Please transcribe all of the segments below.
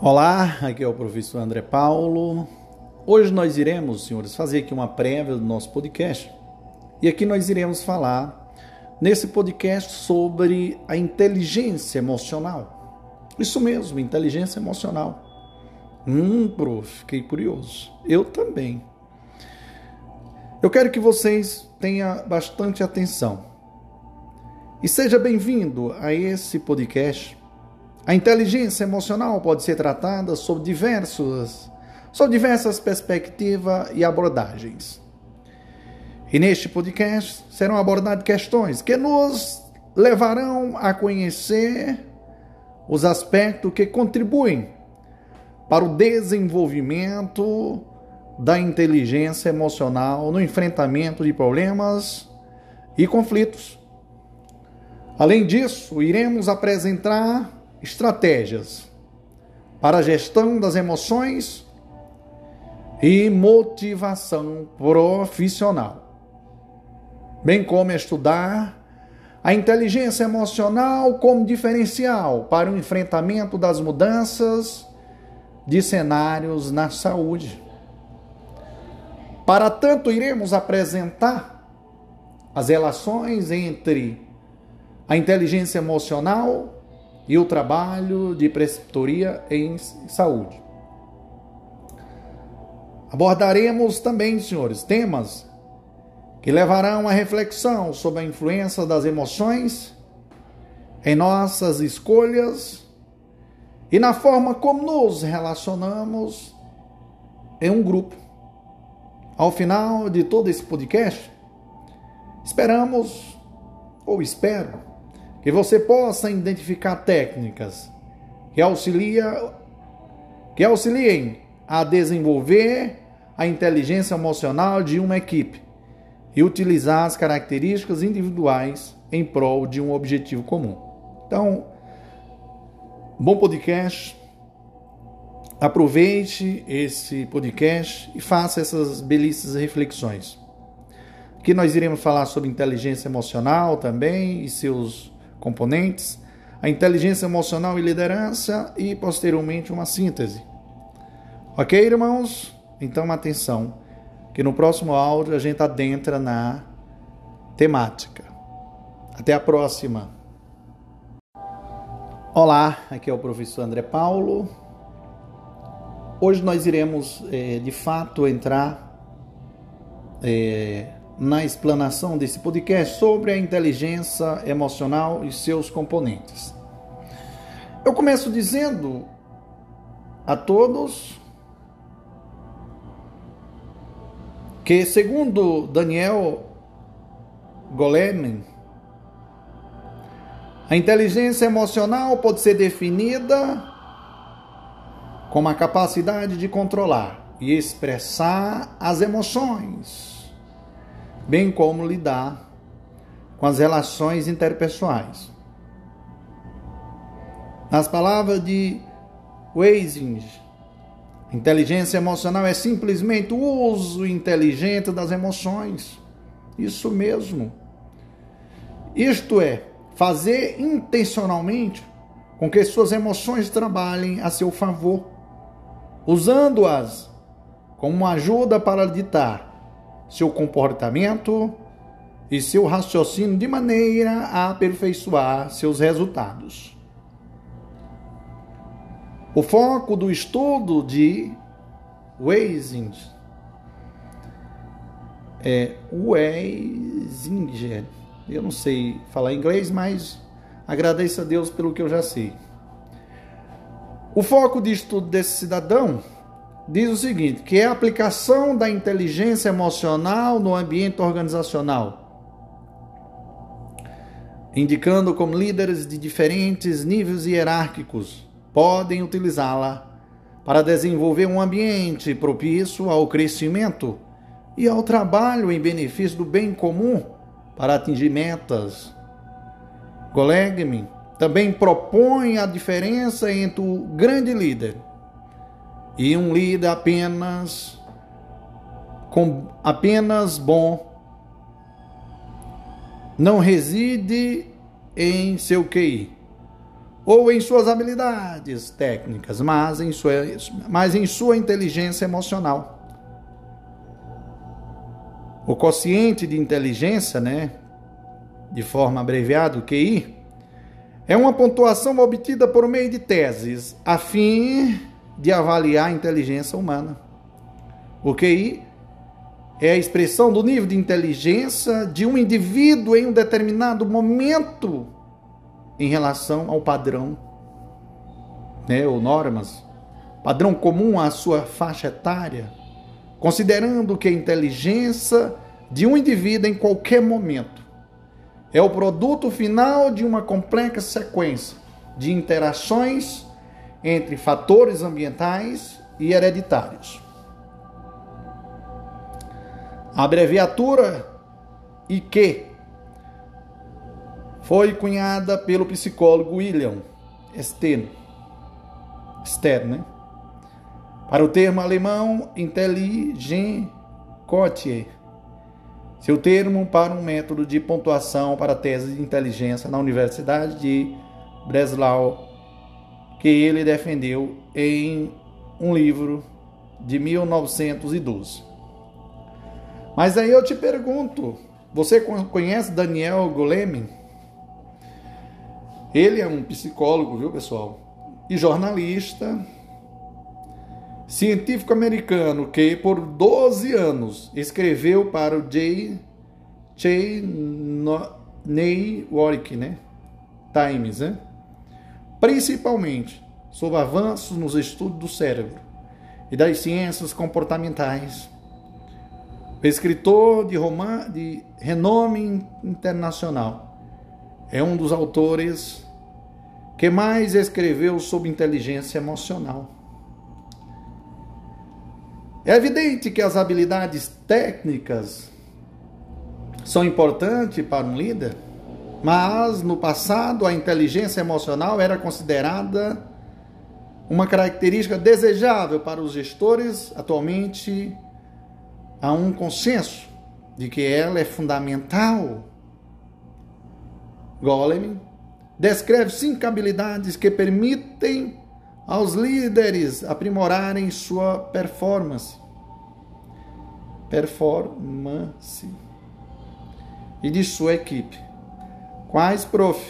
Olá, aqui é o professor André Paulo. Hoje nós iremos, senhores, fazer aqui uma prévia do nosso podcast. E aqui nós iremos falar nesse podcast sobre a inteligência emocional. Isso mesmo, inteligência emocional. Hum, prof, fiquei curioso. Eu também. Eu quero que vocês tenham bastante atenção. E seja bem-vindo a esse podcast a inteligência emocional pode ser tratada sob diversos, sob diversas perspectivas e abordagens. E neste podcast serão abordadas questões que nos levarão a conhecer os aspectos que contribuem para o desenvolvimento da inteligência emocional no enfrentamento de problemas e conflitos. Além disso, iremos apresentar estratégias para a gestão das emoções e motivação profissional, bem como estudar a inteligência emocional como diferencial para o enfrentamento das mudanças de cenários na saúde. Para tanto, iremos apresentar as relações entre a inteligência emocional e o trabalho de preceptoria em saúde. Abordaremos também, senhores, temas que levarão à reflexão sobre a influência das emoções em nossas escolhas e na forma como nos relacionamos em um grupo. Ao final de todo esse podcast, esperamos, ou espero, que você possa identificar técnicas que, auxilia, que auxiliem a desenvolver a inteligência emocional de uma equipe e utilizar as características individuais em prol de um objetivo comum. Então, bom podcast. Aproveite esse podcast e faça essas belíssimas reflexões. Aqui nós iremos falar sobre inteligência emocional também e seus componentes, a inteligência emocional e liderança e posteriormente uma síntese. Ok, irmãos? Então atenção, que no próximo áudio a gente adentra na temática. Até a próxima. Olá, aqui é o professor André Paulo. Hoje nós iremos é, de fato entrar é, na explanação desse podcast sobre a inteligência emocional e seus componentes. Eu começo dizendo a todos que, segundo Daniel Goleman, a inteligência emocional pode ser definida como a capacidade de controlar e expressar as emoções bem como lidar com as relações interpessoais. Nas palavras de Weising, inteligência emocional é simplesmente o uso inteligente das emoções. Isso mesmo. Isto é, fazer intencionalmente com que suas emoções trabalhem a seu favor, usando-as como ajuda para ditar seu comportamento e seu raciocínio de maneira a aperfeiçoar seus resultados. O foco do estudo de Weisinger é Weisinger. Eu não sei falar inglês, mas agradeço a Deus pelo que eu já sei. O foco de estudo desse cidadão diz o seguinte, que é a aplicação da inteligência emocional no ambiente organizacional, indicando como líderes de diferentes níveis hierárquicos podem utilizá-la para desenvolver um ambiente propício ao crescimento e ao trabalho em benefício do bem comum para atingir metas. Golegmin também propõe a diferença entre o grande líder e um líder apenas com apenas bom não reside em seu QI. ou em suas habilidades técnicas, mas em sua, mas em sua inteligência emocional. O quociente de inteligência, né, de forma abreviada, o QI, é uma pontuação obtida por meio de teses, a fim de avaliar a inteligência humana. O QI é a expressão do nível de inteligência de um indivíduo em um determinado momento em relação ao padrão, né, ou normas, padrão comum à sua faixa etária, considerando que a inteligência de um indivíduo em qualquer momento é o produto final de uma complexa sequência de interações entre fatores ambientais e hereditários. A abreviatura IQ foi cunhada pelo psicólogo William Stern, Stern né? para o termo alemão Intelligenzquotier, seu termo para um método de pontuação para tese de inteligência na Universidade de Breslau, que ele defendeu em um livro de 1912. Mas aí eu te pergunto, você conhece Daniel Goleman? Ele é um psicólogo, viu, pessoal? E jornalista, científico americano que por 12 anos escreveu para o J. J. Ney Warwick, né? Times, né? Principalmente sobre avanços nos estudos do cérebro e das ciências comportamentais escritor de, roman de renome internacional. É um dos autores que mais escreveu sobre inteligência emocional. É evidente que as habilidades técnicas são importantes para um líder, mas no passado a inteligência emocional era considerada uma característica desejável para os gestores. Atualmente, há um consenso de que ela é fundamental. Golem descreve cinco habilidades que permitem aos líderes aprimorarem sua performance. Performance. E de sua equipe. Quais, prof?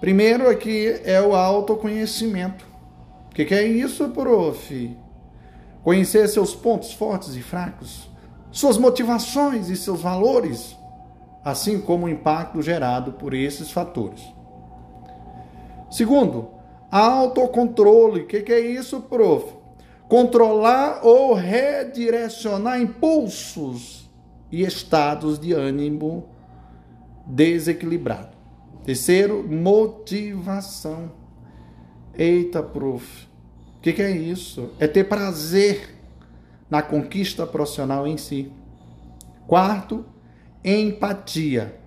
Primeiro aqui é o autoconhecimento. O que, que é isso, prof? Conhecer seus pontos fortes e fracos, suas motivações e seus valores, assim como o impacto gerado por esses fatores. Segundo, autocontrole. O que, que é isso, prof? Controlar ou redirecionar impulsos e estados de ânimo desequilibrado. Terceiro, motivação. Eita, prof. O que, que é isso? É ter prazer na conquista profissional em si. Quarto, empatia.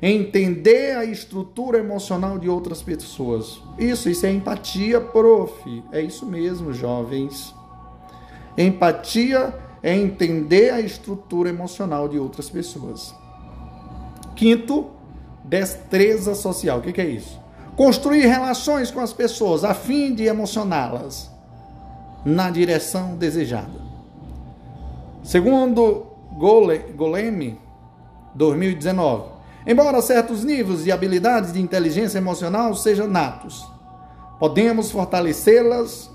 Entender a estrutura emocional de outras pessoas. Isso, isso é empatia, prof. É isso mesmo, jovens. Empatia é entender a estrutura emocional de outras pessoas. Quinto, destreza social. O que, que é isso? Construir relações com as pessoas a fim de emocioná-las na direção desejada. Segundo Golem, 2019, embora certos níveis de habilidades de inteligência emocional sejam natos, podemos fortalecê-las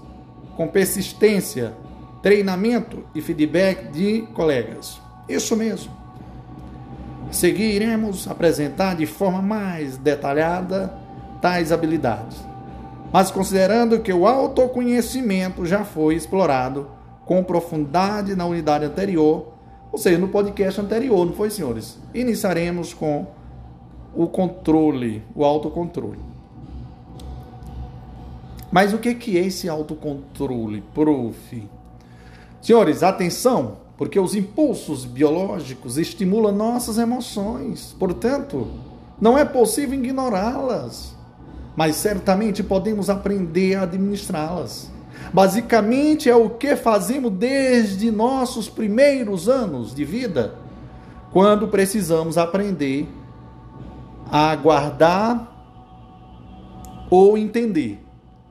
com persistência, treinamento e feedback de colegas. Isso mesmo. Seguiremos apresentar de forma mais detalhada tais habilidades mas considerando que o autoconhecimento já foi explorado com profundidade na unidade anterior, ou seja, no podcast anterior, não foi, senhores? Iniciaremos com o controle, o autocontrole. Mas o que é esse autocontrole, prof? Senhores, atenção, porque os impulsos biológicos estimulam nossas emoções, portanto, não é possível ignorá-las mas certamente podemos aprender a administrá-las. Basicamente é o que fazemos desde nossos primeiros anos de vida, quando precisamos aprender a guardar ou entender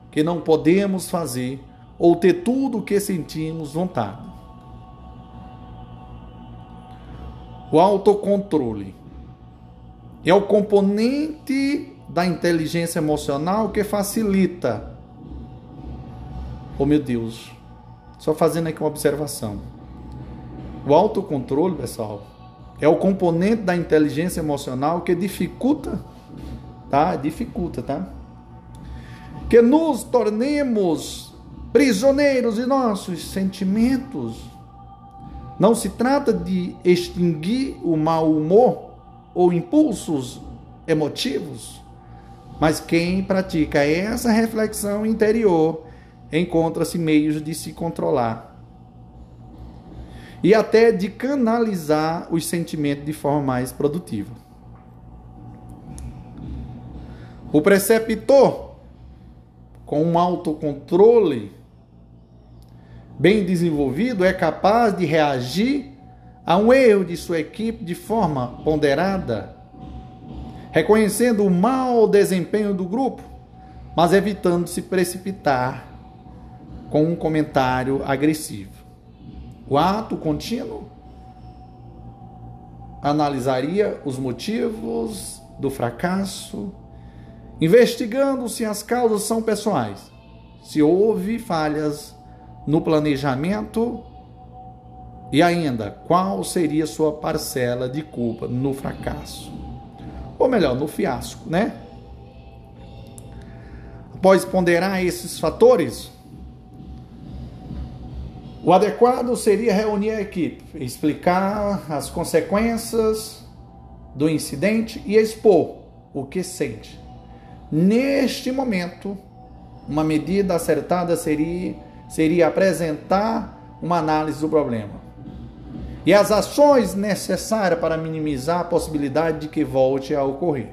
que não podemos fazer ou ter tudo o que sentimos vontade. O autocontrole é o componente da inteligência emocional que facilita. Oh meu Deus, só fazendo aqui uma observação. O autocontrole, pessoal, é o componente da inteligência emocional que dificulta, tá? Dificulta, tá? Que nos tornemos prisioneiros de nossos sentimentos. Não se trata de extinguir o mau humor ou impulsos emotivos, mas quem pratica essa reflexão interior encontra-se meios de se controlar e até de canalizar os sentimentos de forma mais produtiva. O preceptor, com um autocontrole bem desenvolvido, é capaz de reagir a um erro de sua equipe de forma ponderada, reconhecendo o mau desempenho do grupo, mas evitando se precipitar com um comentário agressivo. O ato contínuo analisaria os motivos do fracasso, investigando se as causas são pessoais, se houve falhas no planejamento e ainda qual seria sua parcela de culpa no fracasso. Ou melhor, no fiasco, né? Após ponderar esses fatores, o adequado seria reunir a equipe, explicar as consequências do incidente e expor o que sente. Neste momento, uma medida acertada seria, seria apresentar uma análise do problema e as ações necessárias para minimizar a possibilidade de que volte a ocorrer.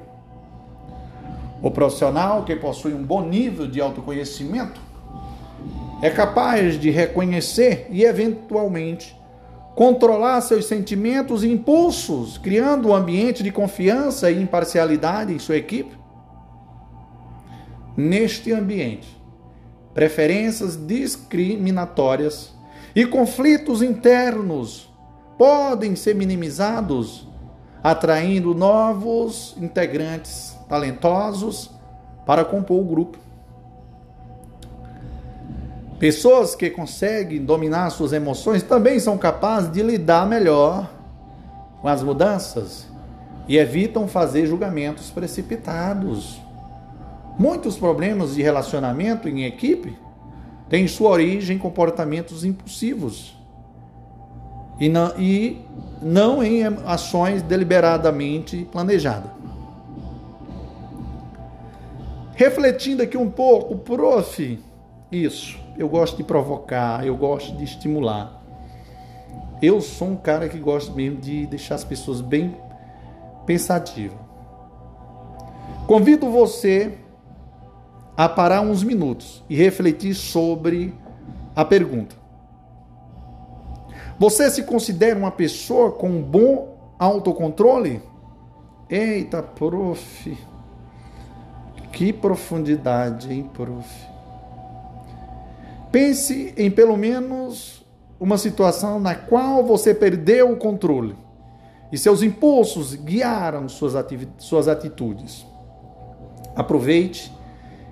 O profissional que possui um bom nível de autoconhecimento é capaz de reconhecer e, eventualmente, controlar seus sentimentos e impulsos, criando um ambiente de confiança e imparcialidade em sua equipe? Neste ambiente, preferências discriminatórias e conflitos internos podem ser minimizados, atraindo novos integrantes talentosos para compor o grupo. Pessoas que conseguem dominar suas emoções também são capazes de lidar melhor com as mudanças e evitam fazer julgamentos precipitados. Muitos problemas de relacionamento em equipe têm sua origem em comportamentos impulsivos e não, e não em ações deliberadamente planejadas. Refletindo aqui um pouco, prof, isso eu gosto de provocar, eu gosto de estimular. Eu sou um cara que gosta mesmo de deixar as pessoas bem pensativas. Convido você a parar uns minutos e refletir sobre a pergunta. Você se considera uma pessoa com bom autocontrole? Eita, prof. Que profundidade, hein, prof? Pense em pelo menos uma situação na qual você perdeu o controle e seus impulsos guiaram suas, suas atitudes. Aproveite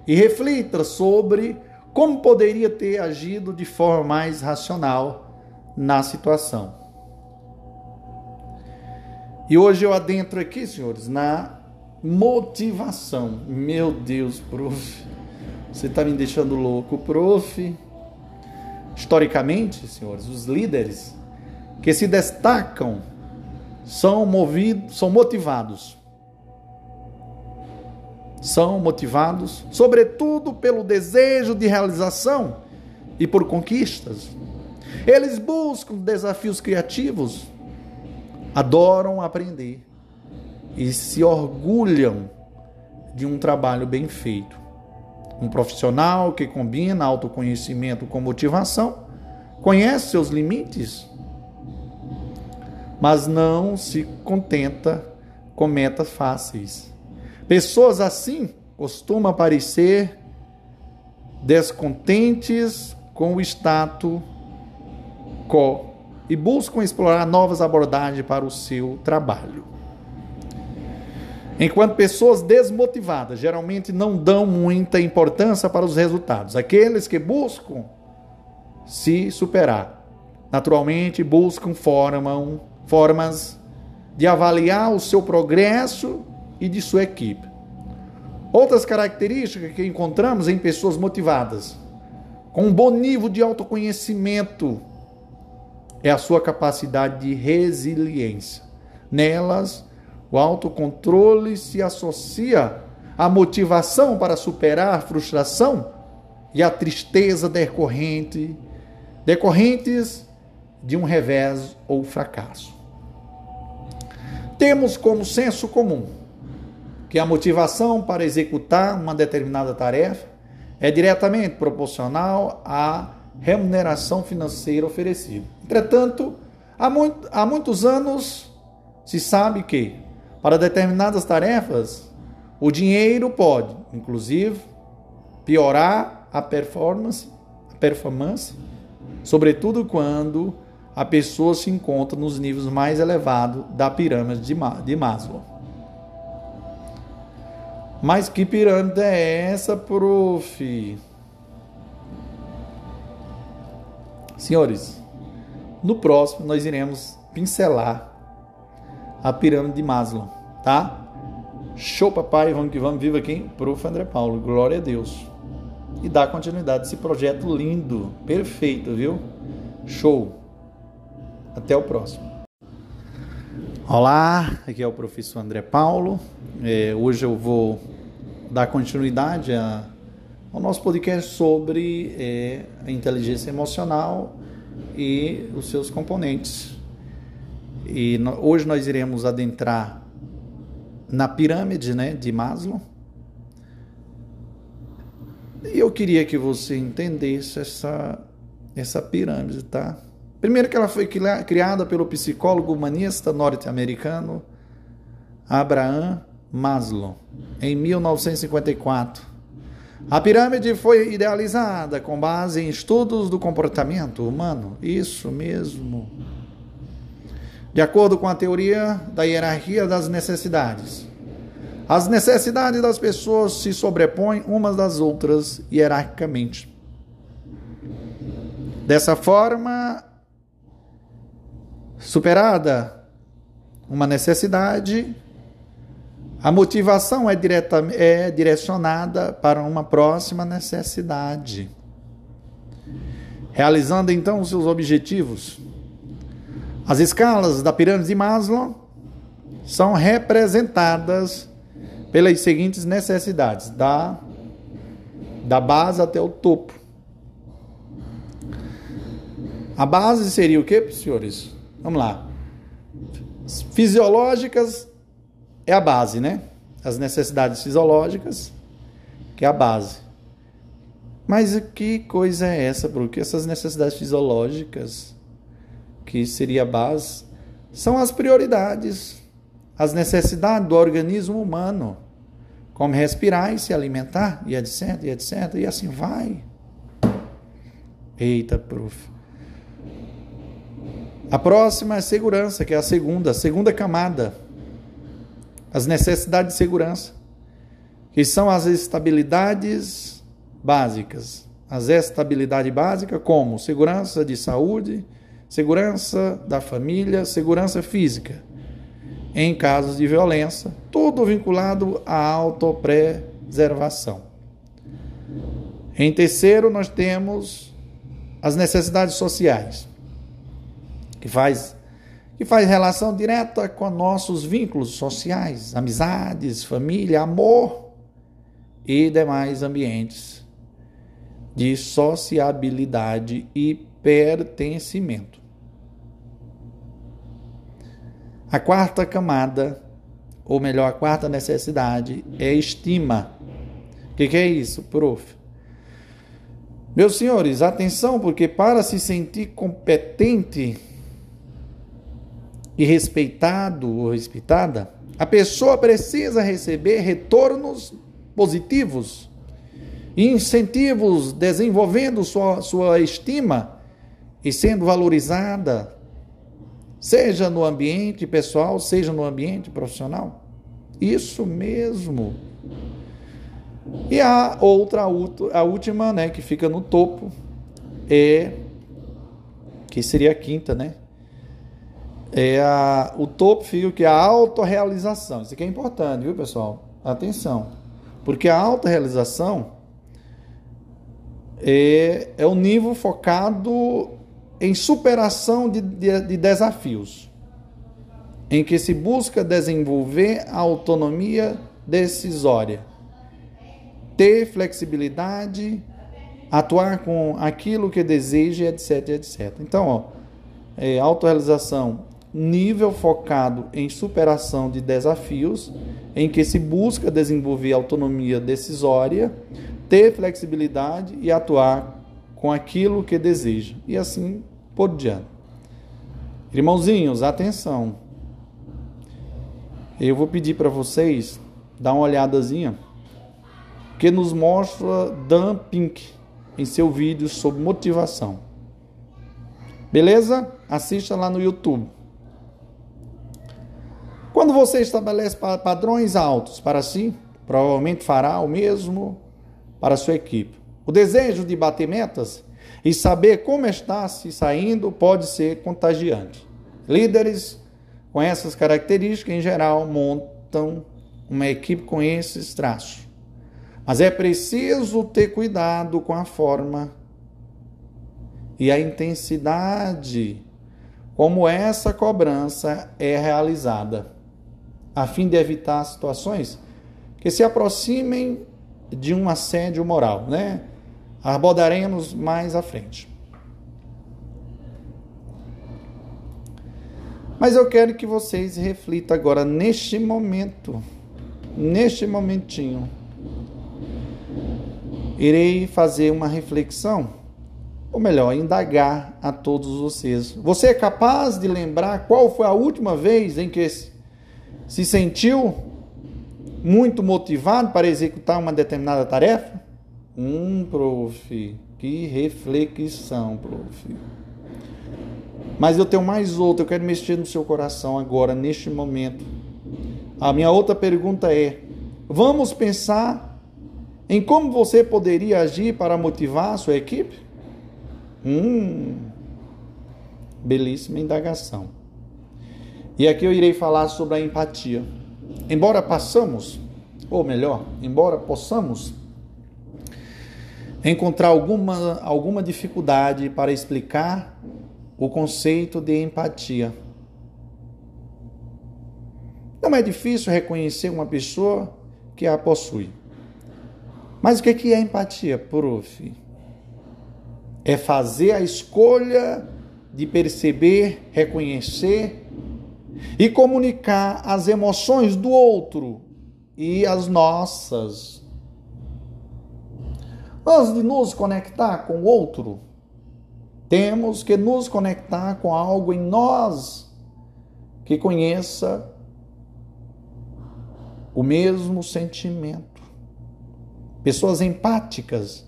e reflita sobre como poderia ter agido de forma mais racional na situação. E hoje eu adentro aqui, senhores, na motivação. Meu Deus, prof. Você está me deixando louco, prof. Historicamente, senhores, os líderes que se destacam são movidos, são motivados. São motivados, sobretudo pelo desejo de realização e por conquistas. Eles buscam desafios criativos, adoram aprender e se orgulham de um trabalho bem feito. Um profissional que combina autoconhecimento com motivação conhece seus limites, mas não se contenta com metas fáceis. Pessoas assim costuma parecer descontentes com o status quo e buscam explorar novas abordagens para o seu trabalho. Enquanto pessoas desmotivadas geralmente não dão muita importância para os resultados. Aqueles que buscam se superar, naturalmente buscam formam, formas de avaliar o seu progresso e de sua equipe. Outras características que encontramos em pessoas motivadas, com um bom nível de autoconhecimento, é a sua capacidade de resiliência. Nelas, o autocontrole se associa à motivação para superar a frustração e a tristeza decorrente, decorrentes de um revés ou fracasso. Temos como senso comum que a motivação para executar uma determinada tarefa é diretamente proporcional à remuneração financeira oferecida. Entretanto, há, muito, há muitos anos se sabe que, para determinadas tarefas, o dinheiro pode, inclusive, piorar a performance, a performance, sobretudo quando a pessoa se encontra nos níveis mais elevados da pirâmide de Maslow. Mas que pirâmide é essa, prof? Senhores, no próximo nós iremos pincelar a pirâmide de Maslow, tá? Show, papai, vamos que vamos, viva aqui, prof. André Paulo, glória a Deus. E dá continuidade a esse projeto lindo, perfeito, viu? Show. Até o próximo. Olá, aqui é o professor André Paulo. É, hoje eu vou dar continuidade a, ao nosso podcast sobre é, a inteligência emocional e os seus componentes. E no, hoje nós iremos adentrar na pirâmide né, de Maslow. E eu queria que você entendesse essa, essa pirâmide, tá? Primeiro que ela foi criada pelo psicólogo humanista norte-americano Abraham Maslow em 1954. A pirâmide foi idealizada com base em estudos do comportamento humano. Isso mesmo. De acordo com a teoria da hierarquia das necessidades. As necessidades das pessoas se sobrepõem umas das outras hierarquicamente. Dessa forma, Superada uma necessidade, a motivação é, direta, é direcionada para uma próxima necessidade. Realizando então os seus objetivos. As escalas da pirâmide de Maslow são representadas pelas seguintes necessidades, da, da base até o topo. A base seria o que, senhores? Vamos lá. Fisiológicas é a base, né? As necessidades fisiológicas, que é a base. Mas que coisa é essa, Porque essas necessidades fisiológicas, que seria a base, são as prioridades, as necessidades do organismo humano, como respirar e se alimentar, e etc, e etc, e assim vai. Eita, prof. A próxima é segurança, que é a segunda, a segunda camada. As necessidades de segurança, que são as estabilidades básicas. As estabilidade básica como segurança de saúde, segurança da família, segurança física. Em casos de violência, tudo vinculado à autopreservação. Em terceiro, nós temos as necessidades sociais que faz que faz relação direta com nossos vínculos sociais, amizades, família, amor e demais ambientes de sociabilidade e pertencimento. A quarta camada, ou melhor, a quarta necessidade é estima. O que, que é isso, prof? Meus senhores, atenção, porque para se sentir competente e respeitado ou respeitada, a pessoa precisa receber retornos positivos incentivos desenvolvendo sua, sua estima e sendo valorizada, seja no ambiente pessoal, seja no ambiente profissional. Isso mesmo. E a outra, a última, né, que fica no topo, é que seria a quinta, né? É a, o topo fica que é a autorrealização. Isso aqui é importante, viu, pessoal? Atenção. Porque a autorrealização é, é o nível focado em superação de, de, de desafios, em que se busca desenvolver a autonomia decisória, ter flexibilidade, atuar com aquilo que deseja, etc, etc. Então, ó, é, autorrealização, nível focado em superação de desafios, em que se busca desenvolver autonomia decisória, ter flexibilidade e atuar com aquilo que deseja. E assim por diante. Irmãozinhos, atenção. Eu vou pedir para vocês dar uma olhadazinha que nos mostra Dan Pink em seu vídeo sobre motivação. Beleza? Assista lá no YouTube. Quando você estabelece padrões altos para si, provavelmente fará o mesmo para sua equipe. O desejo de bater metas e saber como está se saindo pode ser contagiante. Líderes com essas características, em geral, montam uma equipe com esses traços. Mas é preciso ter cuidado com a forma e a intensidade como essa cobrança é realizada, a fim de evitar situações que se aproximem de um assédio moral, né? Abordaremos mais à frente. Mas eu quero que vocês reflitam agora neste momento, neste momentinho. Irei fazer uma reflexão, ou melhor, indagar a todos vocês. Você é capaz de lembrar qual foi a última vez em que se sentiu muito motivado para executar uma determinada tarefa? Hum, prof, que reflexão, prof. Mas eu tenho mais outra, eu quero mexer no seu coração agora, neste momento. A minha outra pergunta é: vamos pensar em como você poderia agir para motivar a sua equipe? Hum, belíssima indagação. E aqui eu irei falar sobre a empatia. Embora passamos, ou melhor, embora possamos encontrar alguma, alguma dificuldade para explicar o conceito de empatia. Não é difícil reconhecer uma pessoa que a possui. Mas o que é empatia, prof? É fazer a escolha de perceber, reconhecer e comunicar as emoções do outro e as nossas. Antes de nos conectar com o outro, temos que nos conectar com algo em nós que conheça o mesmo sentimento. Pessoas empáticas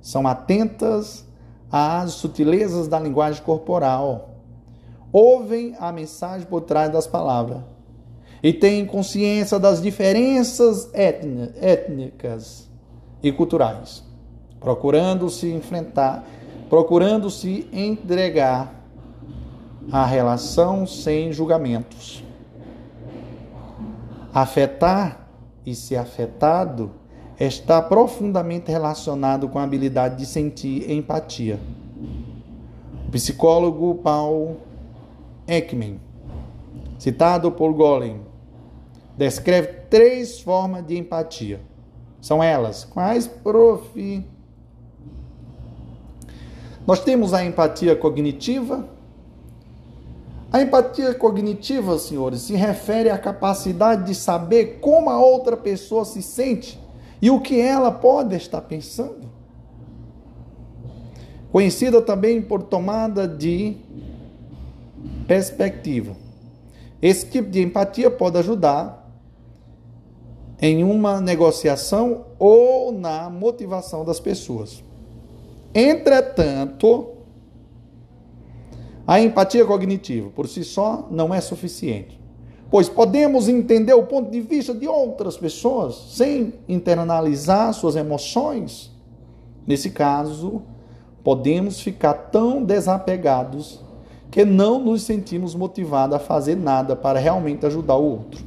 são atentas às sutilezas da linguagem corporal ouvem a mensagem por trás das palavras e têm consciência das diferenças étnicas e culturais, procurando se enfrentar, procurando se entregar à relação sem julgamentos. Afetar e ser afetado está profundamente relacionado com a habilidade de sentir empatia. O psicólogo Paul Ekman, citado por Golem, descreve três formas de empatia. São elas. Quais, prof? Nós temos a empatia cognitiva. A empatia cognitiva, senhores, se refere à capacidade de saber como a outra pessoa se sente e o que ela pode estar pensando. Conhecida também por tomada de perspectiva. Esse tipo de empatia pode ajudar em uma negociação ou na motivação das pessoas. Entretanto, a empatia cognitiva por si só não é suficiente, pois podemos entender o ponto de vista de outras pessoas sem internalizar suas emoções. Nesse caso, podemos ficar tão desapegados que não nos sentimos motivados a fazer nada para realmente ajudar o outro.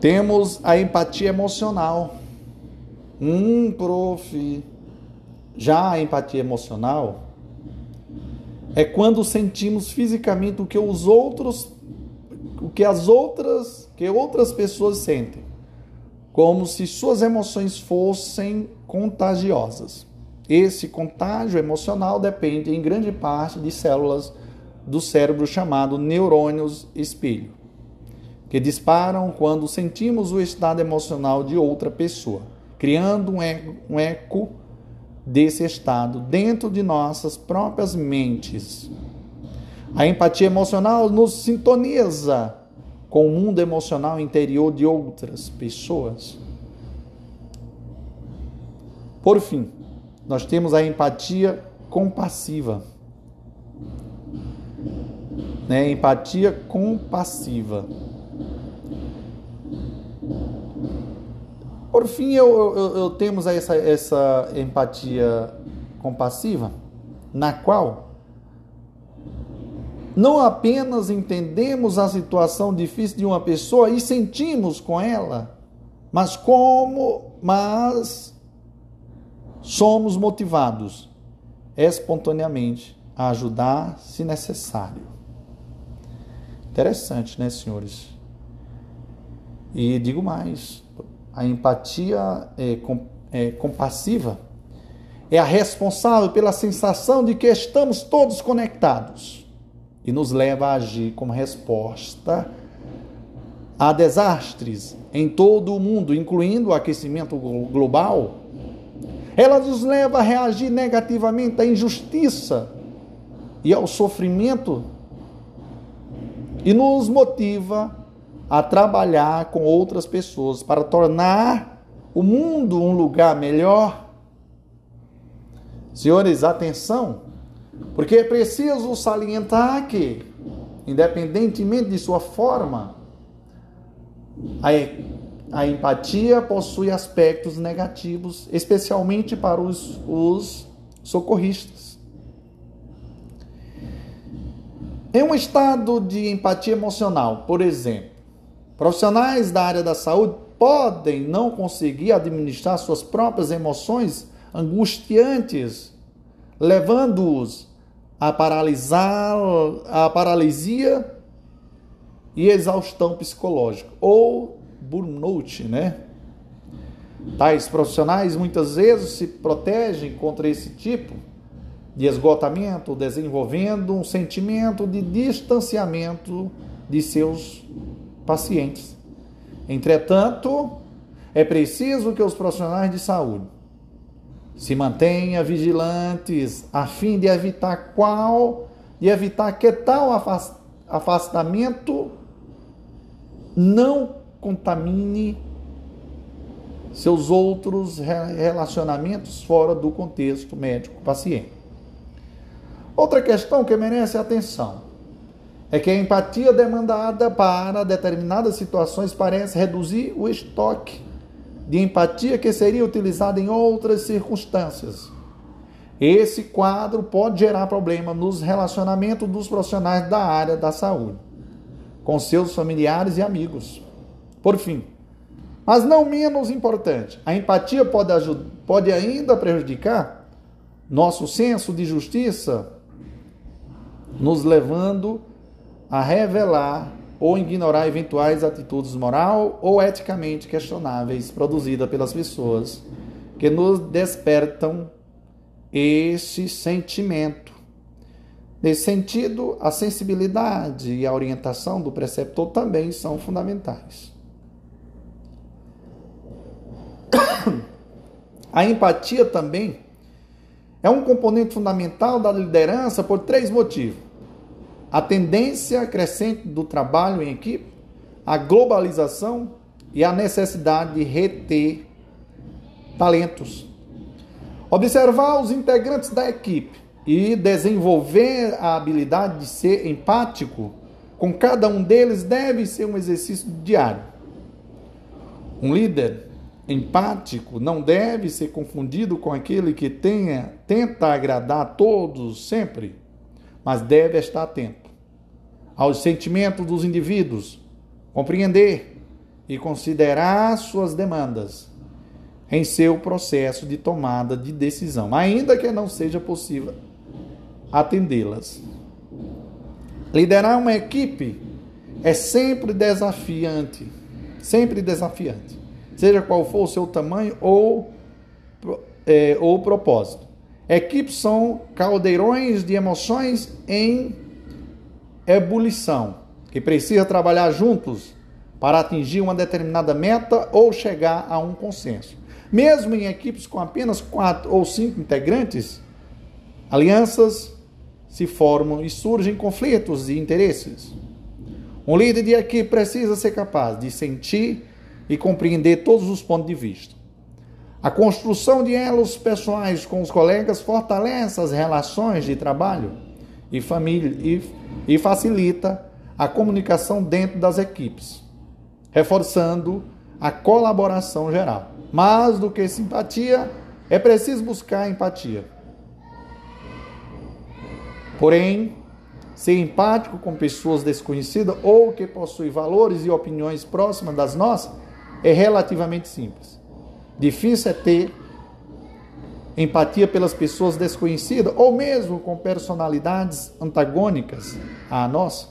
Temos a empatia emocional. Hum, prof. Já a empatia emocional é quando sentimos fisicamente o que os outros, o que as outras, que outras pessoas sentem, como se suas emoções fossem contagiosas. Esse contágio emocional depende em grande parte de células do cérebro chamado neurônios espelho que disparam quando sentimos o estado emocional de outra pessoa, criando um eco, desse estado dentro de nossas próprias mentes. A empatia emocional nos sintoniza com o mundo emocional interior de outras pessoas. Por fim, nós temos a empatia compassiva. Né? Empatia compassiva. Por fim, eu, eu, eu temos essa, essa empatia compassiva, na qual não apenas entendemos a situação difícil de uma pessoa e sentimos com ela, mas como, mas somos motivados espontaneamente a ajudar se necessário. Interessante, né, senhores? E digo mais, a empatia é, é, compassiva é a responsável pela sensação de que estamos todos conectados e nos leva a agir como resposta a desastres em todo o mundo, incluindo o aquecimento global. Ela nos leva a reagir negativamente à injustiça e ao sofrimento e nos motiva a trabalhar com outras pessoas para tornar o mundo um lugar melhor. Senhores, atenção, porque é preciso salientar que, independentemente de sua forma, a, a empatia possui aspectos negativos, especialmente para os, os socorristas. Em um estado de empatia emocional, por exemplo, Profissionais da área da saúde podem não conseguir administrar suas próprias emoções angustiantes, levando-os a paralisar a paralisia e exaustão psicológica ou burnout, né? Tais profissionais muitas vezes se protegem contra esse tipo de esgotamento, desenvolvendo um sentimento de distanciamento de seus pacientes. Entretanto, é preciso que os profissionais de saúde se mantenham vigilantes a fim de evitar qual de evitar que tal afastamento não contamine seus outros relacionamentos fora do contexto médico-paciente. Outra questão que merece atenção é que a empatia demandada para determinadas situações parece reduzir o estoque de empatia que seria utilizado em outras circunstâncias. Esse quadro pode gerar problema nos relacionamentos dos profissionais da área da saúde com seus familiares e amigos. Por fim, mas não menos importante, a empatia pode, pode ainda prejudicar nosso senso de justiça, nos levando a revelar ou ignorar eventuais atitudes moral ou eticamente questionáveis produzidas pelas pessoas que nos despertam esse sentimento. Nesse sentido, a sensibilidade e a orientação do preceptor também são fundamentais. A empatia também é um componente fundamental da liderança por três motivos a tendência crescente do trabalho em equipe, a globalização e a necessidade de reter talentos. Observar os integrantes da equipe e desenvolver a habilidade de ser empático com cada um deles deve ser um exercício diário. Um líder empático não deve ser confundido com aquele que tenha, tenta agradar a todos sempre, mas deve estar atento aos sentimentos dos indivíduos, compreender e considerar suas demandas em seu processo de tomada de decisão, ainda que não seja possível atendê-las. Liderar uma equipe é sempre desafiante, sempre desafiante, seja qual for o seu tamanho ou, é, ou propósito. Equipes são caldeirões de emoções em ebulição, que precisa trabalhar juntos para atingir uma determinada meta ou chegar a um consenso. Mesmo em equipes com apenas quatro ou cinco integrantes, alianças se formam e surgem conflitos de interesses. Um líder de equipe precisa ser capaz de sentir e compreender todos os pontos de vista. A construção de elos pessoais com os colegas fortalece as relações de trabalho e família e, e facilita a comunicação dentro das equipes, reforçando a colaboração geral. Mais do que simpatia, é preciso buscar empatia Porém, ser empático com pessoas desconhecidas ou que possuem valores e opiniões próximas das nossas é relativamente simples. Difícil é ter empatia pelas pessoas desconhecidas ou mesmo com personalidades antagônicas à nossa.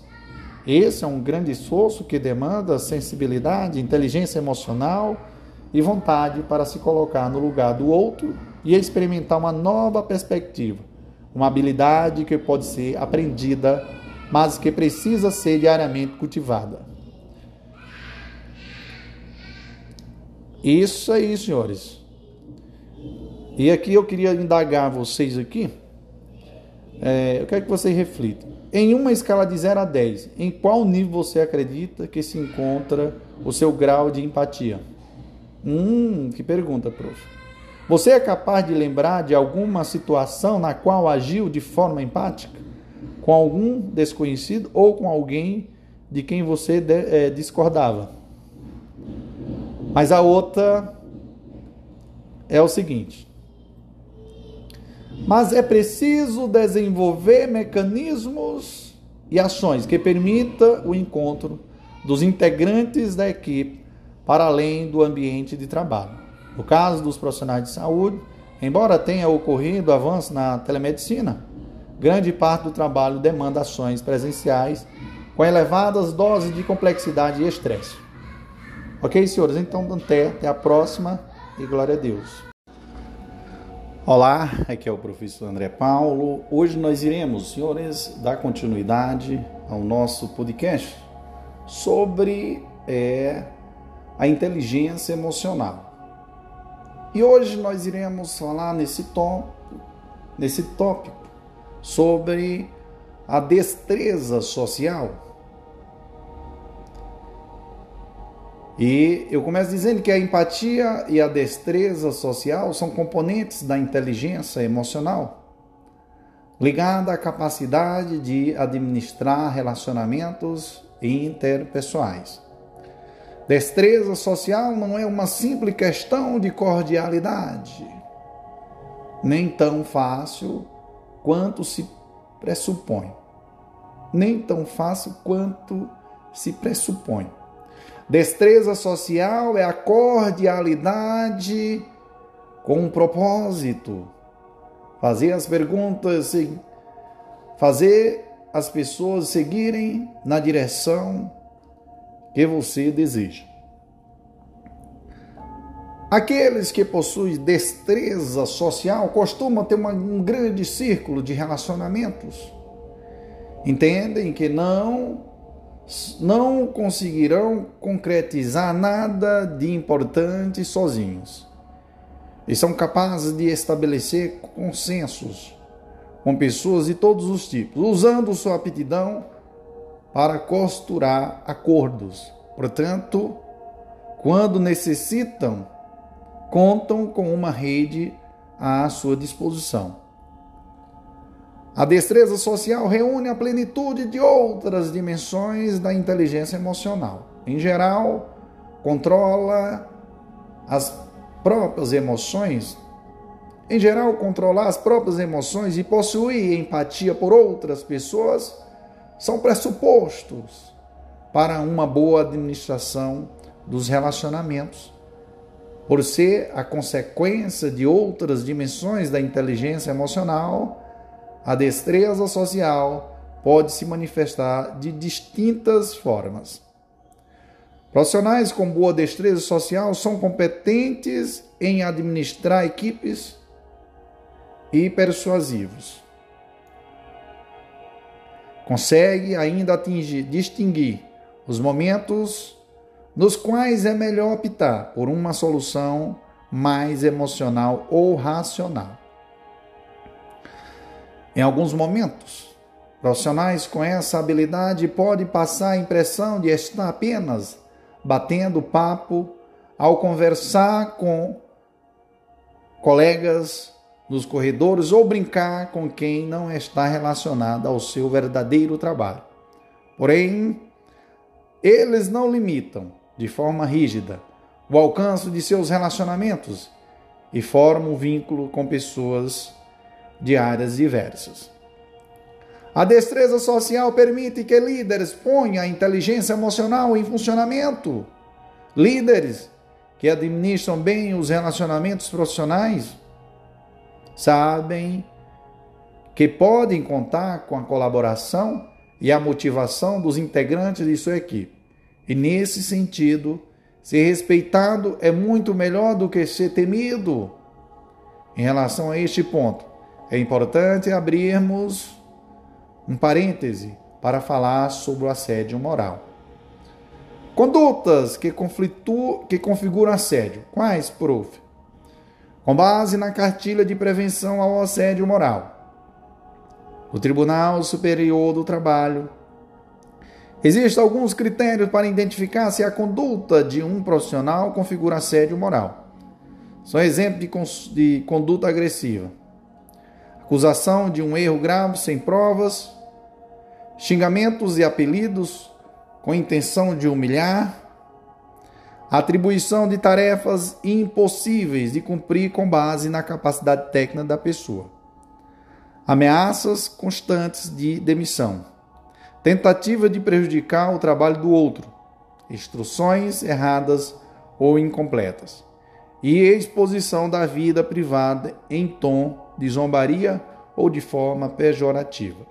Esse é um grande esforço que demanda sensibilidade, inteligência emocional e vontade para se colocar no lugar do outro e experimentar uma nova perspectiva uma habilidade que pode ser aprendida, mas que precisa ser diariamente cultivada. Isso aí, senhores. E aqui eu queria indagar vocês aqui. É, eu quero que vocês reflitam. Em uma escala de 0 a 10, em qual nível você acredita que se encontra o seu grau de empatia? Hum, que pergunta, prof. Você é capaz de lembrar de alguma situação na qual agiu de forma empática? Com algum desconhecido ou com alguém de quem você é, discordava? Mas a outra é o seguinte: mas é preciso desenvolver mecanismos e ações que permita o encontro dos integrantes da equipe para além do ambiente de trabalho. No caso dos profissionais de saúde, embora tenha ocorrido avanço na telemedicina, grande parte do trabalho demanda ações presenciais com elevadas doses de complexidade e estresse. Ok, senhores? Então, até, até a próxima e glória a Deus. Olá, aqui é o professor André Paulo. Hoje nós iremos, senhores, dar continuidade ao nosso podcast sobre é, a inteligência emocional. E hoje nós iremos falar nesse tópico, nesse tópico sobre a destreza social. E eu começo dizendo que a empatia e a destreza social são componentes da inteligência emocional, ligada à capacidade de administrar relacionamentos interpessoais. Destreza social não é uma simples questão de cordialidade, nem tão fácil quanto se pressupõe. Nem tão fácil quanto se pressupõe. Destreza social é a cordialidade com um propósito. Fazer as perguntas, fazer as pessoas seguirem na direção que você deseja. Aqueles que possuem destreza social costumam ter uma, um grande círculo de relacionamentos. Entendem que não não conseguirão concretizar nada de importante sozinhos. E são capazes de estabelecer consensos com pessoas de todos os tipos, usando sua aptidão para costurar acordos Portanto, quando necessitam, contam com uma rede à sua disposição. A destreza social reúne a plenitude de outras dimensões da inteligência emocional. Em geral, controla as próprias emoções. Em geral, controlar as próprias emoções e possuir empatia por outras pessoas são pressupostos para uma boa administração dos relacionamentos. Por ser a consequência de outras dimensões da inteligência emocional, a destreza social pode se manifestar de distintas formas. Profissionais com boa destreza social são competentes em administrar equipes e persuasivos. Consegue ainda atingir, distinguir os momentos nos quais é melhor optar por uma solução mais emocional ou racional. Em alguns momentos, profissionais com essa habilidade podem passar a impressão de estar apenas batendo papo ao conversar com colegas nos corredores ou brincar com quem não está relacionado ao seu verdadeiro trabalho. Porém, eles não limitam de forma rígida o alcance de seus relacionamentos e formam um vínculo com pessoas de áreas diversas. A destreza social permite que líderes ponham a inteligência emocional em funcionamento. Líderes que administram bem os relacionamentos profissionais sabem que podem contar com a colaboração e a motivação dos integrantes de sua equipe. E nesse sentido, ser respeitado é muito melhor do que ser temido. Em relação a este ponto, é importante abrirmos um parêntese para falar sobre o assédio moral. Condutas que, que configuram assédio. Quais, prof? Com base na cartilha de prevenção ao assédio moral. O Tribunal Superior do Trabalho. Existem alguns critérios para identificar se a conduta de um profissional configura assédio moral. São exemplos de, de conduta agressiva acusação de um erro grave sem provas, xingamentos e apelidos com intenção de humilhar, atribuição de tarefas impossíveis de cumprir com base na capacidade técnica da pessoa, ameaças constantes de demissão, tentativa de prejudicar o trabalho do outro, instruções erradas ou incompletas e exposição da vida privada em tom de zombaria ou de forma pejorativa.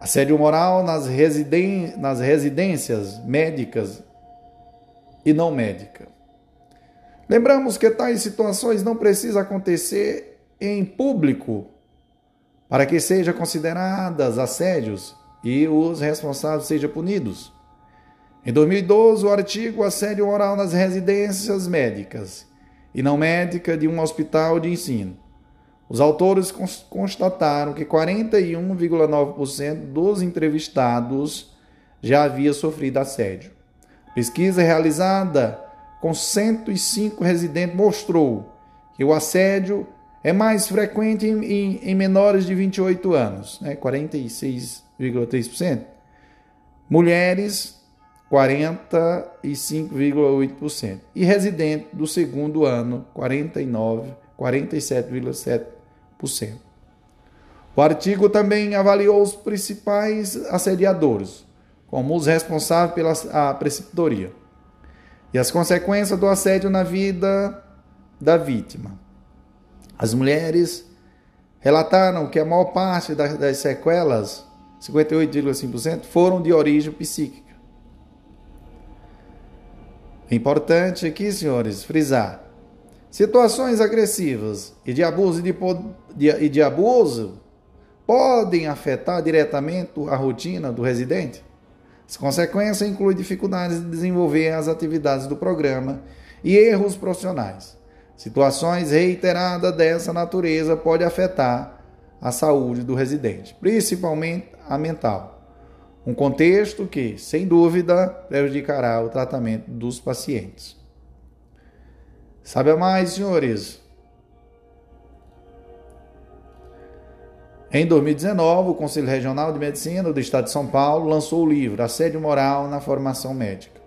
Assédio moral nas, residen nas residências médicas e não médicas. Lembramos que tais situações não precisam acontecer em público para que sejam consideradas assédios e os responsáveis sejam punidos. Em 2012, o artigo Assédio moral nas residências médicas e não médica de um hospital de ensino. Os autores constataram que 41,9% dos entrevistados já havia sofrido assédio. Pesquisa realizada com 105 residentes mostrou que o assédio é mais frequente em, em, em menores de 28 anos, né, 46,3%. Mulheres 45,8%. E residente do segundo ano, 49, 47,7%. O artigo também avaliou os principais assediadores, como os responsáveis pela preceptoria, e as consequências do assédio na vida da vítima. As mulheres relataram que a maior parte das sequelas, 58,5%, foram de origem psíquica importante aqui, senhores, frisar. Situações agressivas e de abuso de, de, e de abuso podem afetar diretamente a rotina do residente. As consequências incluem dificuldades de desenvolver as atividades do programa e erros profissionais. Situações reiteradas dessa natureza podem afetar a saúde do residente, principalmente a mental. Um contexto que, sem dúvida, prejudicará o tratamento dos pacientes. Sabe mais, senhores? Em 2019, o Conselho Regional de Medicina do Estado de São Paulo lançou o livro Assédio Moral na Formação Médica.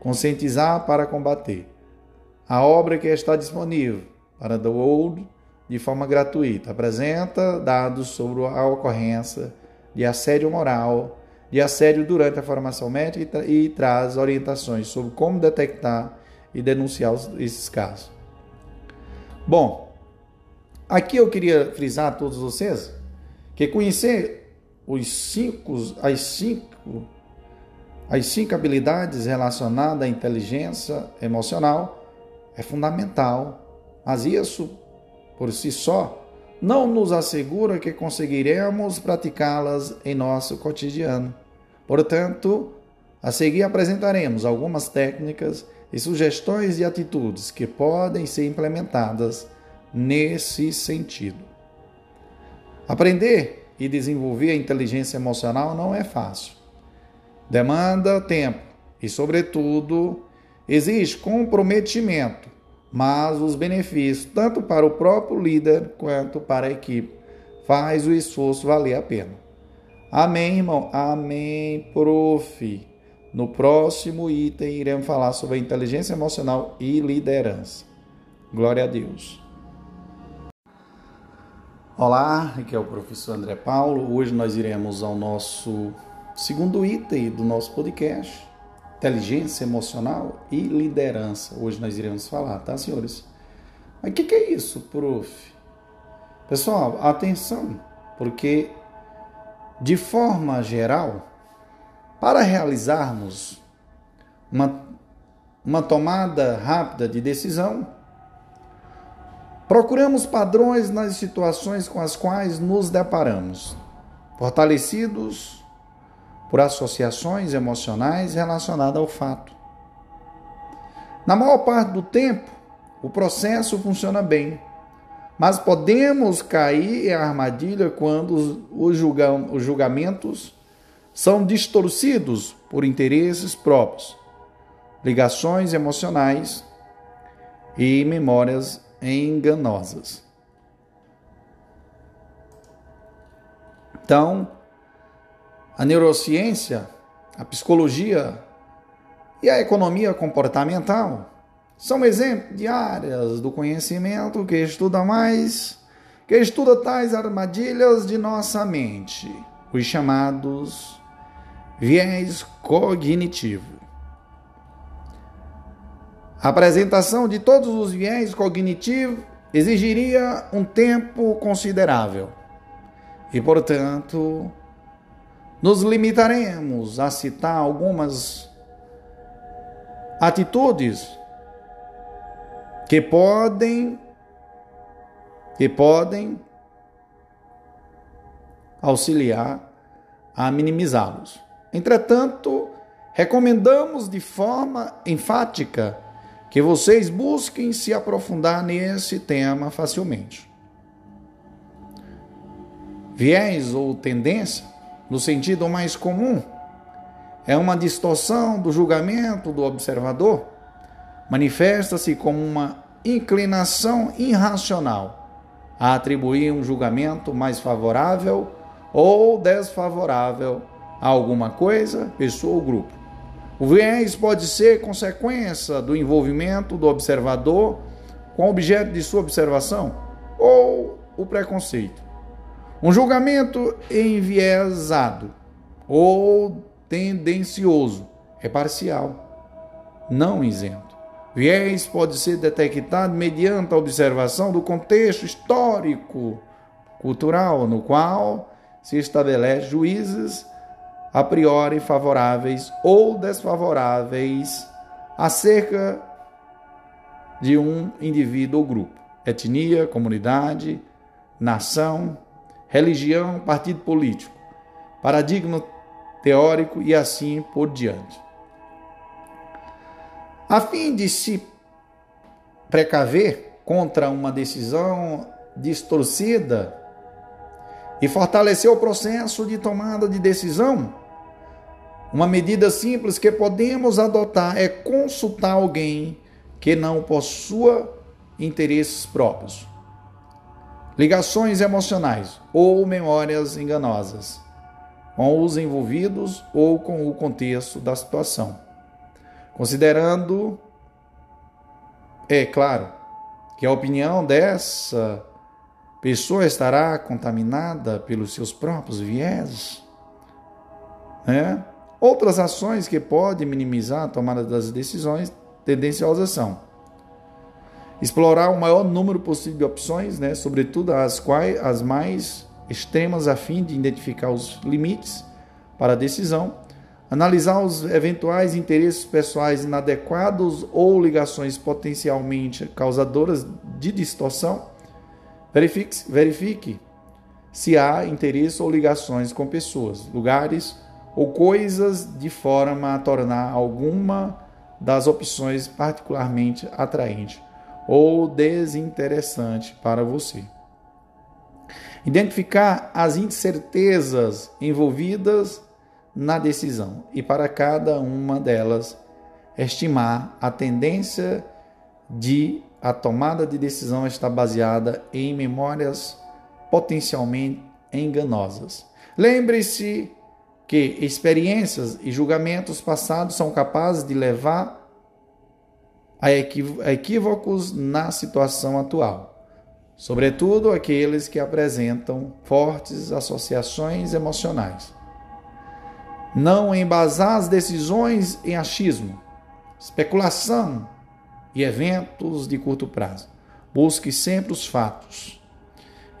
Conscientizar para combater. A obra que está disponível para download de forma gratuita apresenta dados sobre a ocorrência de assédio moral, de assédio durante a formação médica e, tra e traz orientações sobre como detectar e denunciar os, esses casos. Bom, aqui eu queria frisar a todos vocês que conhecer os cinco, as cinco, as cinco habilidades relacionadas à inteligência emocional é fundamental, mas isso por si só não nos assegura que conseguiremos praticá-las em nosso cotidiano. Portanto, a seguir apresentaremos algumas técnicas e sugestões de atitudes que podem ser implementadas nesse sentido. Aprender e desenvolver a inteligência emocional não é fácil. Demanda tempo e, sobretudo, exige comprometimento mas os benefícios, tanto para o próprio líder quanto para a equipe, faz o esforço valer a pena. Amém, irmão? Amém, prof. No próximo item iremos falar sobre inteligência emocional e liderança. Glória a Deus. Olá, aqui é o professor André Paulo. Hoje nós iremos ao nosso segundo item do nosso podcast, inteligência emocional e liderança. Hoje nós iremos falar, tá, senhores? Mas o que, que é isso, prof? Pessoal, atenção, porque de forma geral, para realizarmos uma, uma tomada rápida de decisão, procuramos padrões nas situações com as quais nos deparamos, fortalecidos por associações emocionais relacionadas ao fato. Na maior parte do tempo, o processo funciona bem, mas podemos cair em armadilha quando os, julgamentos são distorcidos por interesses próprios, ligações emocionais e memórias enganosas. Então, a neurociência, a psicologia e a economia comportamental são exemplos de áreas do conhecimento que estuda mais, que estuda tais armadilhas de nossa mente, os chamados viés cognitivo. A apresentação de todos os viés cognitivos exigiria um tempo considerável e, portanto, nos limitaremos a citar algumas atitudes que podem que podem auxiliar a minimizá-los. Entretanto, recomendamos de forma enfática que vocês busquem se aprofundar nesse tema facilmente. Viés ou tendência no sentido mais comum, é uma distorção do julgamento do observador, manifesta-se como uma inclinação irracional a atribuir um julgamento mais favorável ou desfavorável a alguma coisa, pessoa ou grupo. O viés pode ser consequência do envolvimento do observador com o objeto de sua observação ou o preconceito. Um julgamento enviesado ou tendencioso é parcial, não isento. Viés pode ser detectado mediante a observação do contexto histórico, cultural, no qual se estabelece juízes a priori favoráveis ou desfavoráveis acerca de um indivíduo ou grupo, etnia, comunidade, nação, religião, partido político, paradigma teórico e assim por diante. A fim de se precaver contra uma decisão distorcida e fortalecer o processo de tomada de decisão, Uma medida simples que podemos adotar é consultar alguém que não possua interesses próprios, ligações emocionais ou memórias enganosas com os envolvidos ou com o contexto da situação. Considerando, é claro, que a opinião dessa pessoa estará contaminada pelos seus próprios viés. Né? Outras ações que podem minimizar a tomada das decisões tendenciosas são explorar o maior número possível de opções, né, sobretudo as quais as mais extremas a fim de identificar os limites para a decisão, analisar os eventuais interesses pessoais inadequados ou ligações potencialmente causadoras de distorção, verifique, verifique se há interesse ou ligações com pessoas, lugares ou coisas de forma a tornar alguma das opções particularmente atraente ou desinteressante para você. Identificar as incertezas envolvidas na decisão e para cada uma delas estimar a tendência de a tomada de decisão estar baseada em memórias potencialmente enganosas. Lembre-se que experiências e julgamentos passados são capazes de levar a equívocos na situação atual, sobretudo aqueles que apresentam fortes associações emocionais. Não embasar as decisões em achismo, especulação e eventos de curto prazo. Busque sempre os fatos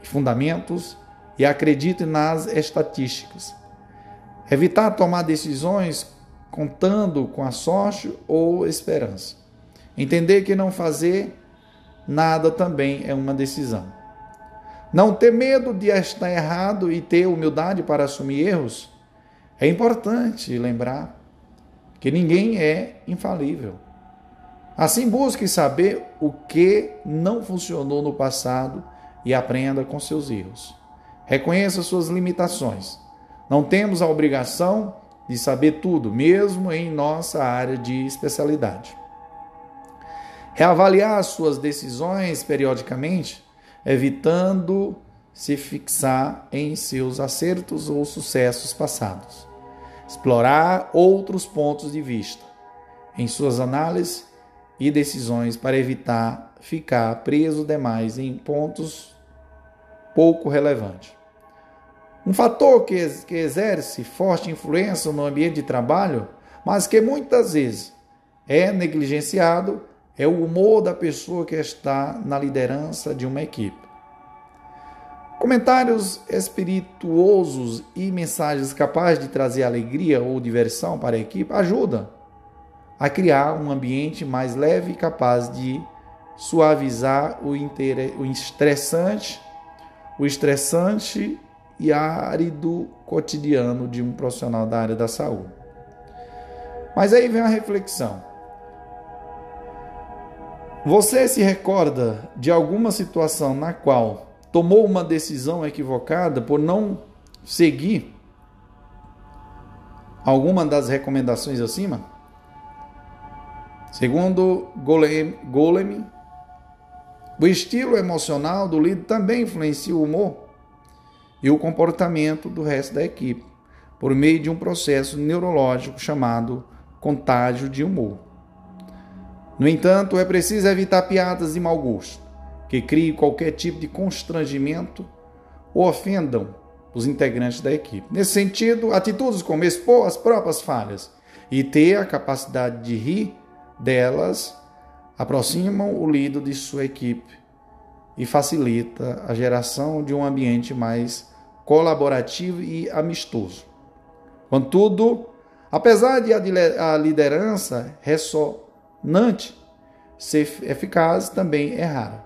e fundamentos e acredite nas estatísticas Evitar tomar decisões contando com a sorte ou esperança. Entender que não fazer nada também é uma decisão. Não ter medo de estar errado e ter humildade para assumir erros. É importante lembrar que ninguém é infalível. Assim, busque saber o que não funcionou no passado e aprenda com seus erros. Reconheça suas limitações não temos a obrigação de saber tudo, mesmo em nossa área de especialidade. Reavaliar suas decisões periodicamente, evitando se fixar em seus acertos ou sucessos passados. Explorar outros pontos de vista em suas análises e decisões para evitar ficar preso demais em pontos pouco relevantes. Um fator que, que exerce forte influência no ambiente de trabalho, mas que muitas vezes é negligenciado, é o humor da pessoa que está na liderança de uma equipe. Comentários espirituosos e mensagens capazes de trazer alegria ou diversão para a equipe ajudam a criar um ambiente mais leve e capaz de suavizar o, o estressante, o estressante e árido cotidiano de um profissional da área da saúde. Mas aí vem a reflexão. Você se recorda de alguma situação na qual tomou uma decisão equivocada por não seguir alguma das recomendações acima? Segundo Golem, Golem o estilo emocional do líder também influencia o humor e o comportamento do resto da equipe, por meio de um processo neurológico chamado contágio de humor. No entanto, é preciso evitar piadas de mau gosto, que criem qualquer tipo de constrangimento ou ofendam os integrantes da equipe. Nesse sentido, atitudes como expor as próprias falhas e ter a capacidade de rir delas aproximam o líder de sua equipe e facilita a geração de um ambiente mais colaborativo e amistoso. Contudo, apesar de a liderança ressonante ser eficaz, também é rara.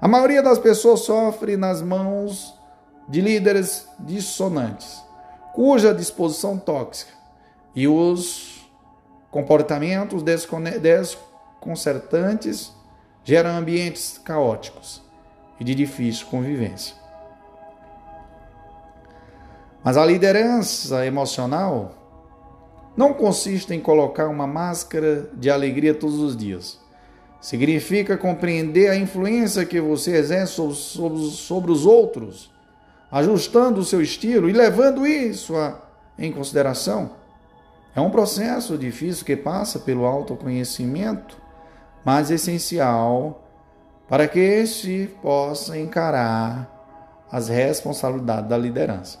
A maioria das pessoas sofre nas mãos de líderes dissonantes, cuja disposição tóxica e os comportamentos desconcertantes geram ambientes caóticos e de difícil convivência. Mas a liderança emocional não consiste em colocar uma máscara de alegria todos os dias. Significa compreender a influência que você exerce sobre, sobre, sobre os outros, ajustando o seu estilo e levando isso a, em consideração. É um processo difícil que passa pelo autoconhecimento, mas essencial para que este possa encarar as responsabilidades da liderança.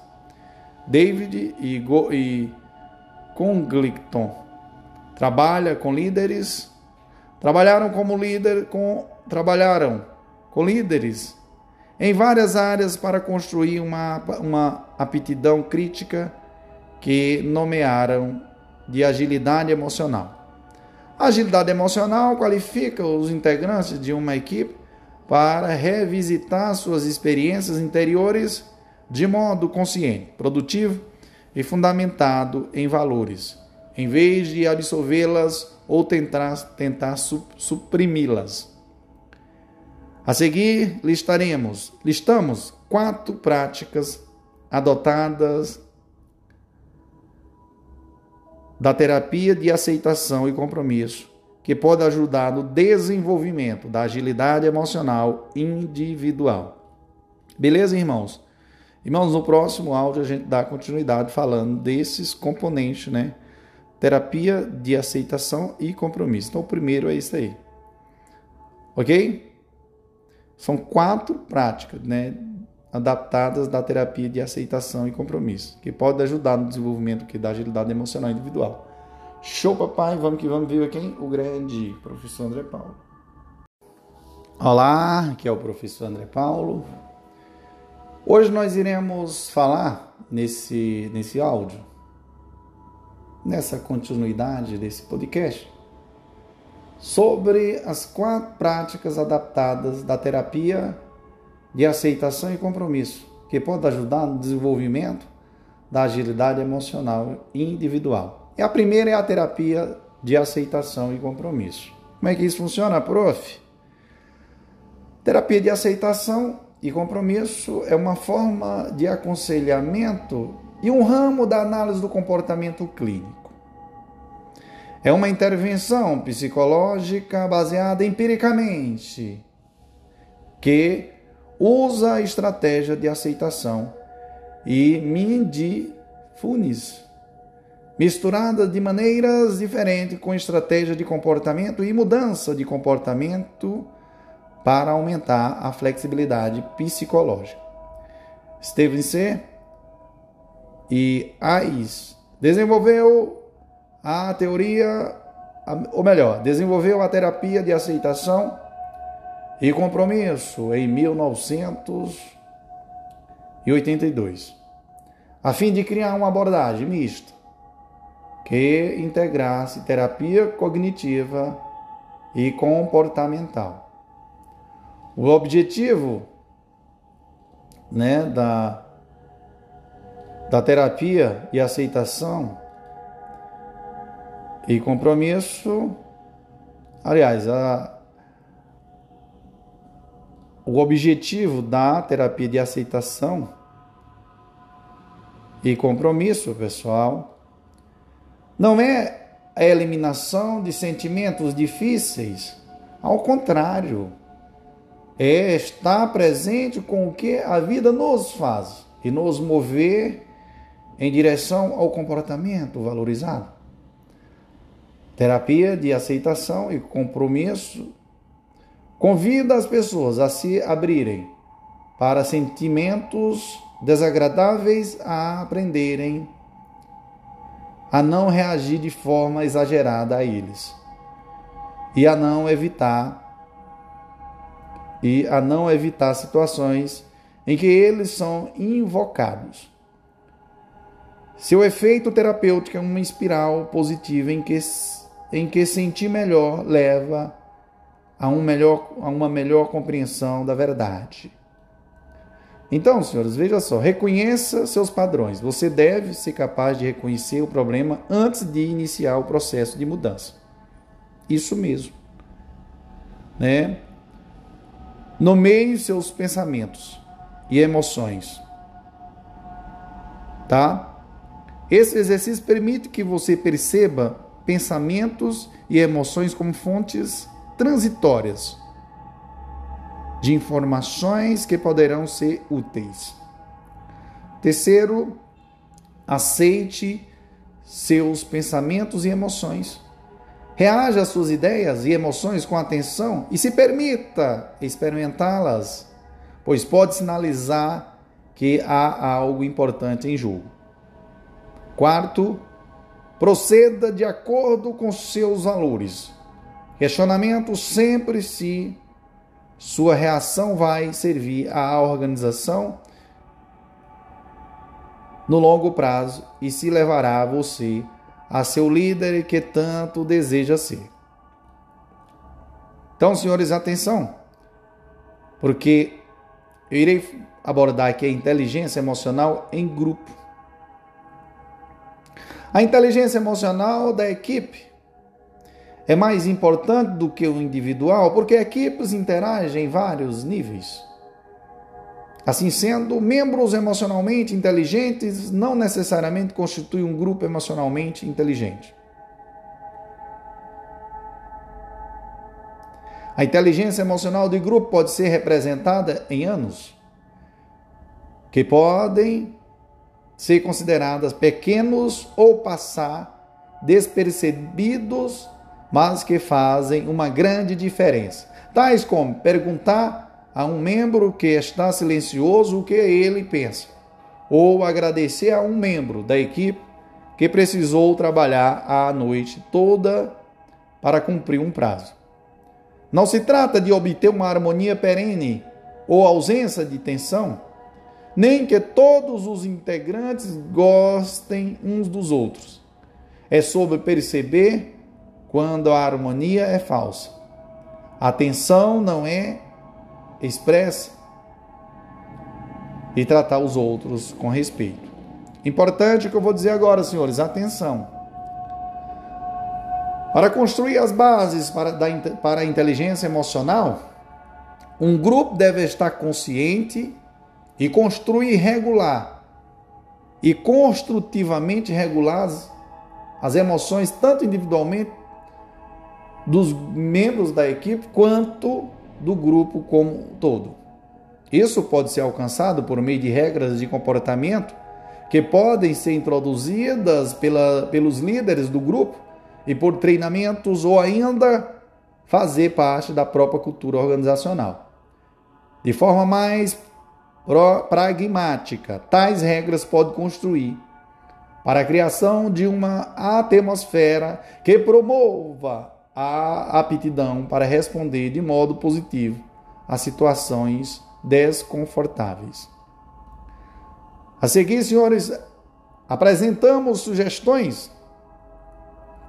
David e, Go e Congleton trabalha com líderes, trabalharam como líder com trabalharam com líderes em várias áreas para construir uma, uma aptidão crítica que nomearam de agilidade emocional. Agilidade emocional qualifica os integrantes de uma equipe para revisitar suas experiências interiores de modo consciente, produtivo e fundamentado em valores, em vez de absolvê-las ou tentar, tentar suprimi-las. A seguir, listaremos, listamos quatro práticas adotadas da terapia de aceitação e compromisso que pode ajudar no desenvolvimento da agilidade emocional individual. Beleza, irmãos? Irmãos, no próximo áudio a gente dá continuidade falando desses componentes, né? Terapia de aceitação e compromisso. Então, o primeiro é isso aí. Ok? São quatro práticas, né? Adaptadas da terapia de aceitação e compromisso, que pode ajudar no desenvolvimento que da agilidade emocional individual. Show, papai. Vamos que vamos. Viva quem? O grande professor André Paulo. Olá, aqui é o professor André Paulo. Hoje nós iremos falar nesse, nesse áudio, nessa continuidade desse podcast, sobre as quatro práticas adaptadas da terapia de aceitação e compromisso, que pode ajudar no desenvolvimento da agilidade emocional individual. E a primeira é a terapia de aceitação e compromisso. Como é que isso funciona, prof? Terapia de aceitação e compromisso é uma forma de aconselhamento e um ramo da análise do comportamento clínico. É uma intervenção psicológica baseada empiricamente que usa a estratégia de aceitação e mindfulness misturada de maneiras diferentes com estratégia de comportamento e mudança de comportamento para aumentar a flexibilidade psicológica. Stevenson e Ais desenvolveu a teoria, ou melhor, desenvolveu a terapia de aceitação e compromisso em 1982, a fim de criar uma abordagem mista que integrasse terapia cognitiva e comportamental. O objetivo né, da, da terapia e aceitação e compromisso, aliás, a, o objetivo da terapia de aceitação e compromisso, pessoal, não é a eliminação de sentimentos difíceis, ao contrário, é estar presente com o que a vida nos faz e nos mover em direção ao comportamento valorizado. Terapia de aceitação e compromisso convida as pessoas a se abrirem para sentimentos desagradáveis a aprenderem a não reagir de forma exagerada a eles e a não evitar e a não evitar situações em que eles são invocados. Seu efeito terapêutico é uma espiral positiva em que, em que sentir melhor leva a, um melhor, a uma melhor compreensão da verdade. Então, senhores, veja só, reconheça seus padrões. Você deve ser capaz de reconhecer o problema antes de iniciar o processo de mudança. Isso mesmo. Né? Nomeie seus pensamentos e emoções. Tá? Esse exercício permite que você perceba pensamentos e emoções como fontes transitórias de informações que poderão ser úteis. Terceiro, aceite seus pensamentos e emoções. Reaja às suas ideias e emoções com atenção e se permita experimentá-las, pois pode sinalizar que há algo importante em jogo. Quarto, proceda de acordo com seus valores. Questionamento sempre se sua reação vai servir à organização no longo prazo e se levará você a seu líder que tanto deseja ser. Então, senhores, atenção, porque eu irei abordar aqui a inteligência emocional em grupo. A inteligência emocional da equipe é mais importante do que o individual, porque equipes interagem em vários níveis. Assim sendo, membros emocionalmente inteligentes não necessariamente constituem um grupo emocionalmente inteligente. A inteligência emocional de grupo pode ser representada em anos, que podem ser consideradas pequenos ou passar despercebidos, mas que fazem uma grande diferença. Tais como perguntar a um membro que está silencioso o que ele pensa, ou agradecer a um membro da equipe que precisou trabalhar a noite toda para cumprir um prazo. Não se trata de obter uma harmonia perene ou ausência de tensão, nem que todos os integrantes gostem uns dos outros. É sobre perceber quando a harmonia é falsa. A tensão não é expressa e tratar os outros com respeito. Importante o que eu vou dizer agora, senhores, atenção. Para construir as bases para, da, para a inteligência emocional, um grupo deve estar consciente e construir regular e construtivamente regular as, as emoções, tanto individualmente dos membros da equipe, quanto do grupo como um todo. Isso pode ser alcançado por meio de regras de comportamento que podem ser introduzidas pela, pelos líderes do grupo e por treinamentos ou ainda fazer parte da própria cultura organizacional. De forma mais pragmática, tais regras podem construir para a criação de uma atmosfera que promova a aptidão para responder de modo positivo a situações desconfortáveis. A seguir, senhores, apresentamos sugestões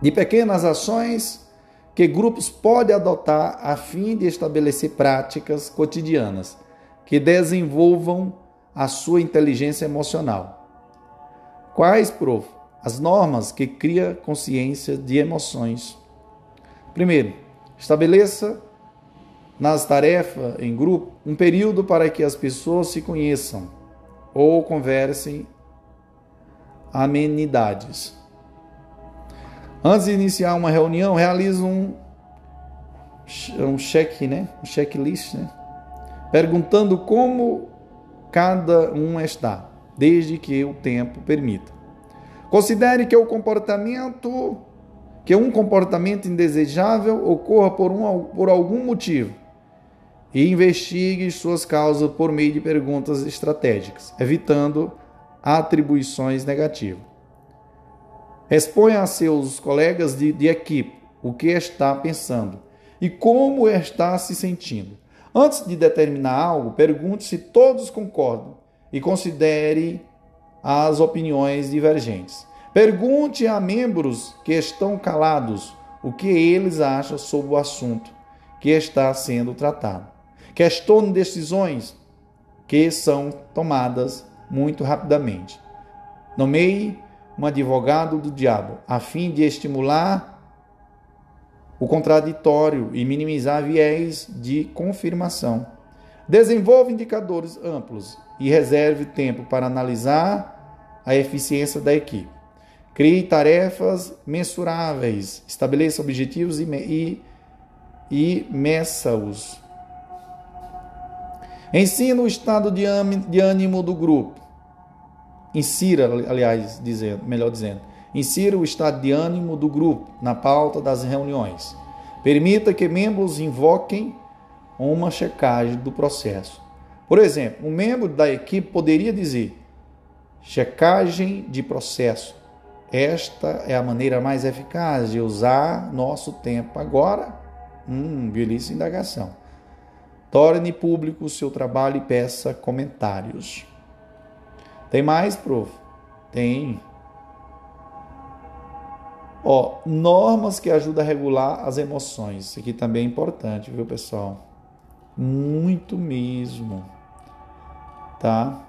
de pequenas ações que grupos podem adotar a fim de estabelecer práticas cotidianas que desenvolvam a sua inteligência emocional. Quais, prof? As normas que cria consciência de emoções Primeiro, estabeleça nas tarefas em grupo um período para que as pessoas se conheçam ou conversem amenidades. Antes de iniciar uma reunião, realize um um check, né? Um checklist, né? Perguntando como cada um está, desde que o tempo permita. Considere que o comportamento que um comportamento indesejável ocorra por, um, por algum motivo e investigue suas causas por meio de perguntas estratégicas, evitando atribuições negativas. Exponha a seus colegas de, de equipe o que está pensando e como está se sentindo. Antes de determinar algo, pergunte se todos concordam e considere as opiniões divergentes. Pergunte a membros que estão calados o que eles acham sobre o assunto que está sendo tratado. Questione decisões que são tomadas muito rapidamente. Nomeie um advogado do diabo, a fim de estimular o contraditório e minimizar viés de confirmação. Desenvolva indicadores amplos e reserve tempo para analisar a eficiência da equipe. Crie tarefas mensuráveis, estabeleça objetivos e, e, e meça-os. Ensina o estado de ânimo do grupo. Insira, aliás, dizendo, melhor dizendo, insira o estado de ânimo do grupo na pauta das reuniões. Permita que membros invoquem uma checagem do processo. Por exemplo, um membro da equipe poderia dizer: checagem de processo. Esta é a maneira mais eficaz de usar nosso tempo agora. Hum, belíssima indagação. Torne público o seu trabalho e peça comentários. Tem mais, prof? Tem. Ó, normas que ajudam a regular as emoções. Isso aqui também é importante, viu, pessoal? Muito mesmo. Tá?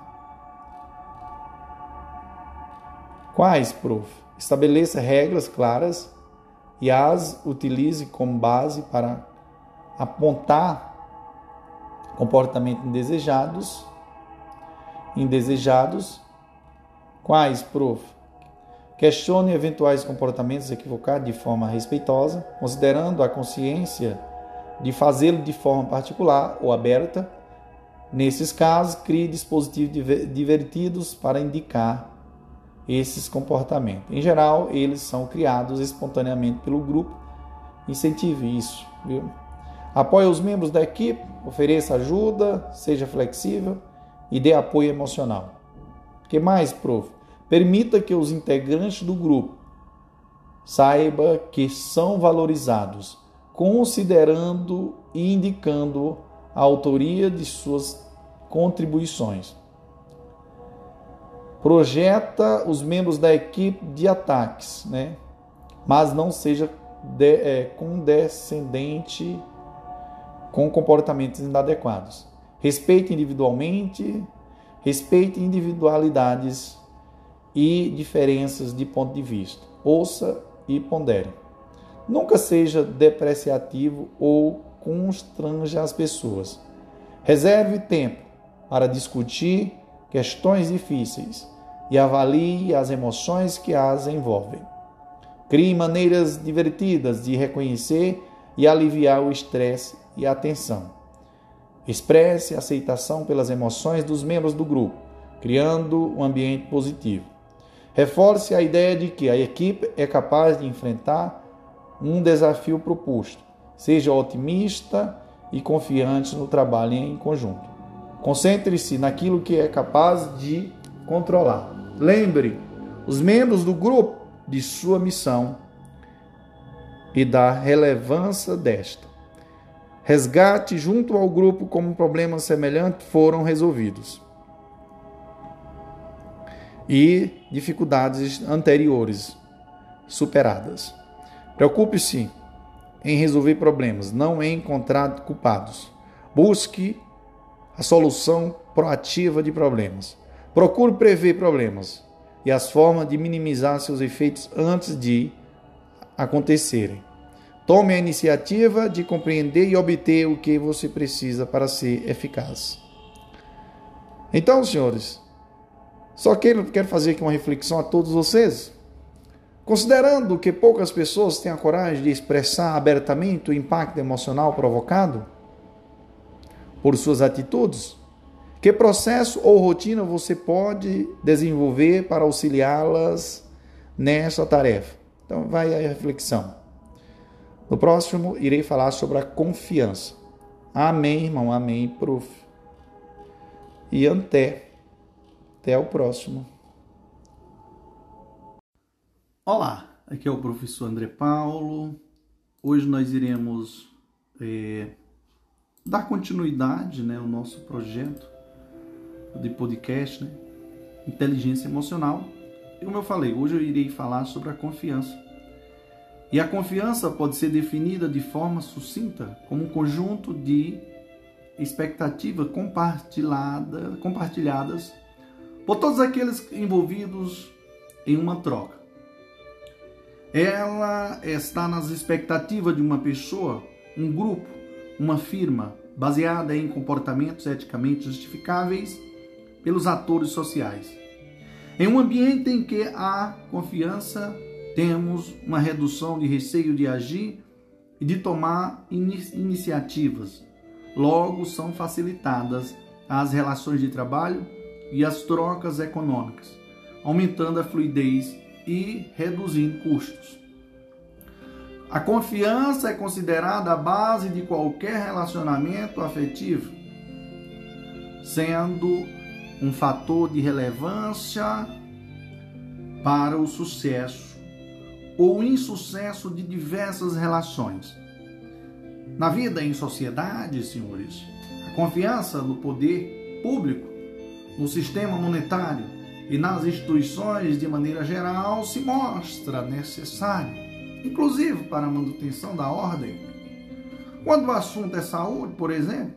Quais, prof? Estabeleça regras claras e as utilize como base para apontar comportamentos indesejados indesejados. Quais, prof? Questione eventuais comportamentos equivocados de forma respeitosa, considerando a consciência de fazê-lo de forma particular ou aberta. Nesses casos, crie dispositivos divertidos para indicar esses comportamentos. Em geral, eles são criados espontaneamente pelo grupo. Incentive isso, viu? Apoie os membros da equipe, ofereça ajuda, seja flexível e dê apoio emocional. O que mais, prof? Permita que os integrantes do grupo saiba que são valorizados, considerando e indicando a autoria de suas contribuições. Projeta os membros da equipe de ataques, né? mas não seja de, é, condescendente com comportamentos inadequados. Respeite individualmente, respeite individualidades e diferenças de ponto de vista. Ouça e pondere. Nunca seja depreciativo ou constranja as pessoas. Reserve tempo para discutir questões difíceis e avalie as emoções que as envolvem. Crie maneiras divertidas de reconhecer e aliviar o estresse e a tensão. Expresse aceitação pelas emoções dos membros do grupo, criando um ambiente positivo. Reforce a ideia de que a equipe é capaz de enfrentar um desafio proposto. Seja otimista e confiante no trabalho em conjunto. Concentre-se naquilo que é capaz de controlar. Lembre os membros do grupo de sua missão e da relevância desta resgate junto ao grupo como problemas semelhantes foram resolvidos e dificuldades anteriores superadas. Preocupe-se em resolver problemas, não em encontrar culpados. Busque a solução proativa de problemas. Procure prever problemas e as formas de minimizar seus efeitos antes de acontecerem. Tome a iniciativa de compreender e obter o que você precisa para ser eficaz. Então, senhores, só quero, fazer aqui uma reflexão a todos vocês. Considerando que poucas pessoas têm a coragem de expressar abertamente o impacto emocional provocado por suas atitudes, que processo ou rotina você pode desenvolver para auxiliá-las nessa tarefa? Então, vai a reflexão. No próximo, irei falar sobre a confiança. Amém, irmão. Amém, prof. E até. Até o próximo. Olá, aqui é o professor André Paulo. Hoje nós iremos é, dar continuidade né, ao nosso projeto de podcast, né, Inteligência Emocional. E como eu falei, hoje eu irei falar sobre a confiança. E a confiança pode ser definida de forma sucinta como um conjunto de expectativas compartilhada, compartilhadas por todos aqueles envolvidos em uma troca. Ela está nas expectativas de uma pessoa, um grupo, uma firma, baseada em comportamentos eticamente justificáveis pelos atores sociais. Em um ambiente em que há confiança, temos uma redução de receio de agir e de tomar iniciativas. Logo, são facilitadas as relações de trabalho e as trocas econômicas, aumentando a fluidez e reduzindo custos. A confiança é considerada a base de qualquer relacionamento afetivo, sendo um fator de relevância para o sucesso ou insucesso de diversas relações. Na vida em sociedade, senhores, a confiança no poder público, no sistema monetário e nas instituições de maneira geral se mostra necessária, inclusive para a manutenção da ordem. Quando o assunto é saúde, por exemplo,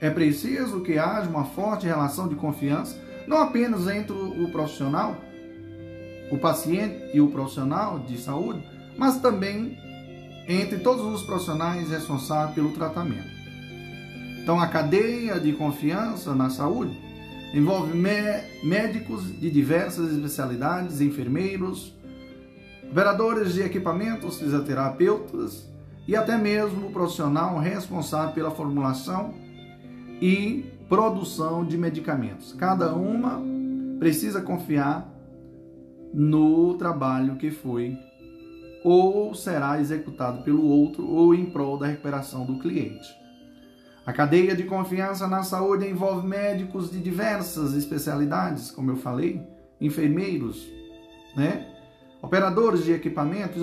é preciso que haja uma forte relação de confiança, não apenas entre o profissional, o paciente e o profissional de saúde, mas também entre todos os profissionais responsáveis pelo tratamento. Então, a cadeia de confiança na saúde envolve médicos de diversas especialidades, enfermeiros, operadores de equipamentos, fisioterapeutas e até mesmo o profissional responsável pela formulação e produção de medicamentos. Cada uma precisa confiar no trabalho que foi ou será executado pelo outro ou em prol da recuperação do cliente. A cadeia de confiança na saúde envolve médicos de diversas especialidades, como eu falei, enfermeiros, né? Operadores de equipamentos,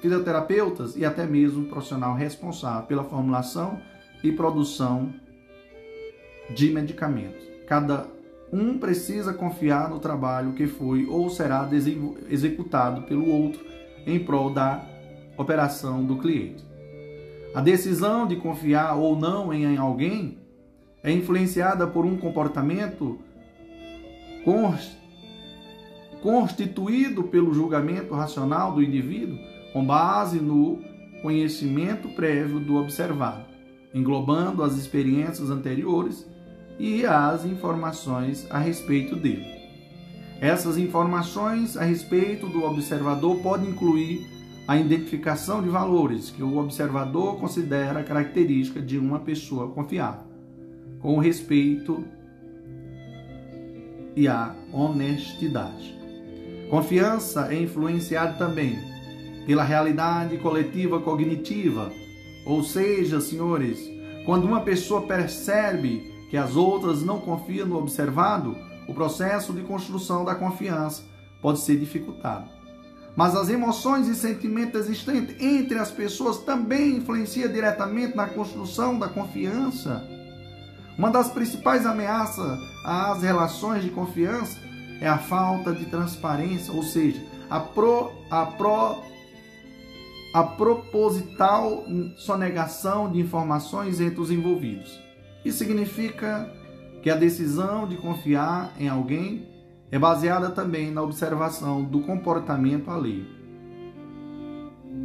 fisioterapeutas e até mesmo profissional responsável pela formulação e produção de medicamentos. Cada um precisa confiar no trabalho que foi ou será executado pelo outro em prol da operação do cliente. A decisão de confiar ou não em alguém é influenciada por um comportamento constituído pelo julgamento racional do indivíduo com base no conhecimento prévio do observado, englobando as experiências anteriores e as informações a respeito dele. Essas informações a respeito do observador podem incluir a identificação de valores que o observador considera característica de uma pessoa confiável, com respeito e a honestidade. Confiança é influenciada também pela realidade coletiva cognitiva, ou seja, senhores, quando uma pessoa percebe que as outras não confiam no observado, o processo de construção da confiança pode ser dificultado. Mas as emoções e sentimentos existentes entre as pessoas também influenciam diretamente na construção da confiança. Uma das principais ameaças às relações de confiança é a falta de transparência, ou seja, a, pro, a, pro, a proposital sonegação de informações entre os envolvidos. Isso significa que a decisão de confiar em alguém é baseada também na observação do comportamento alheio.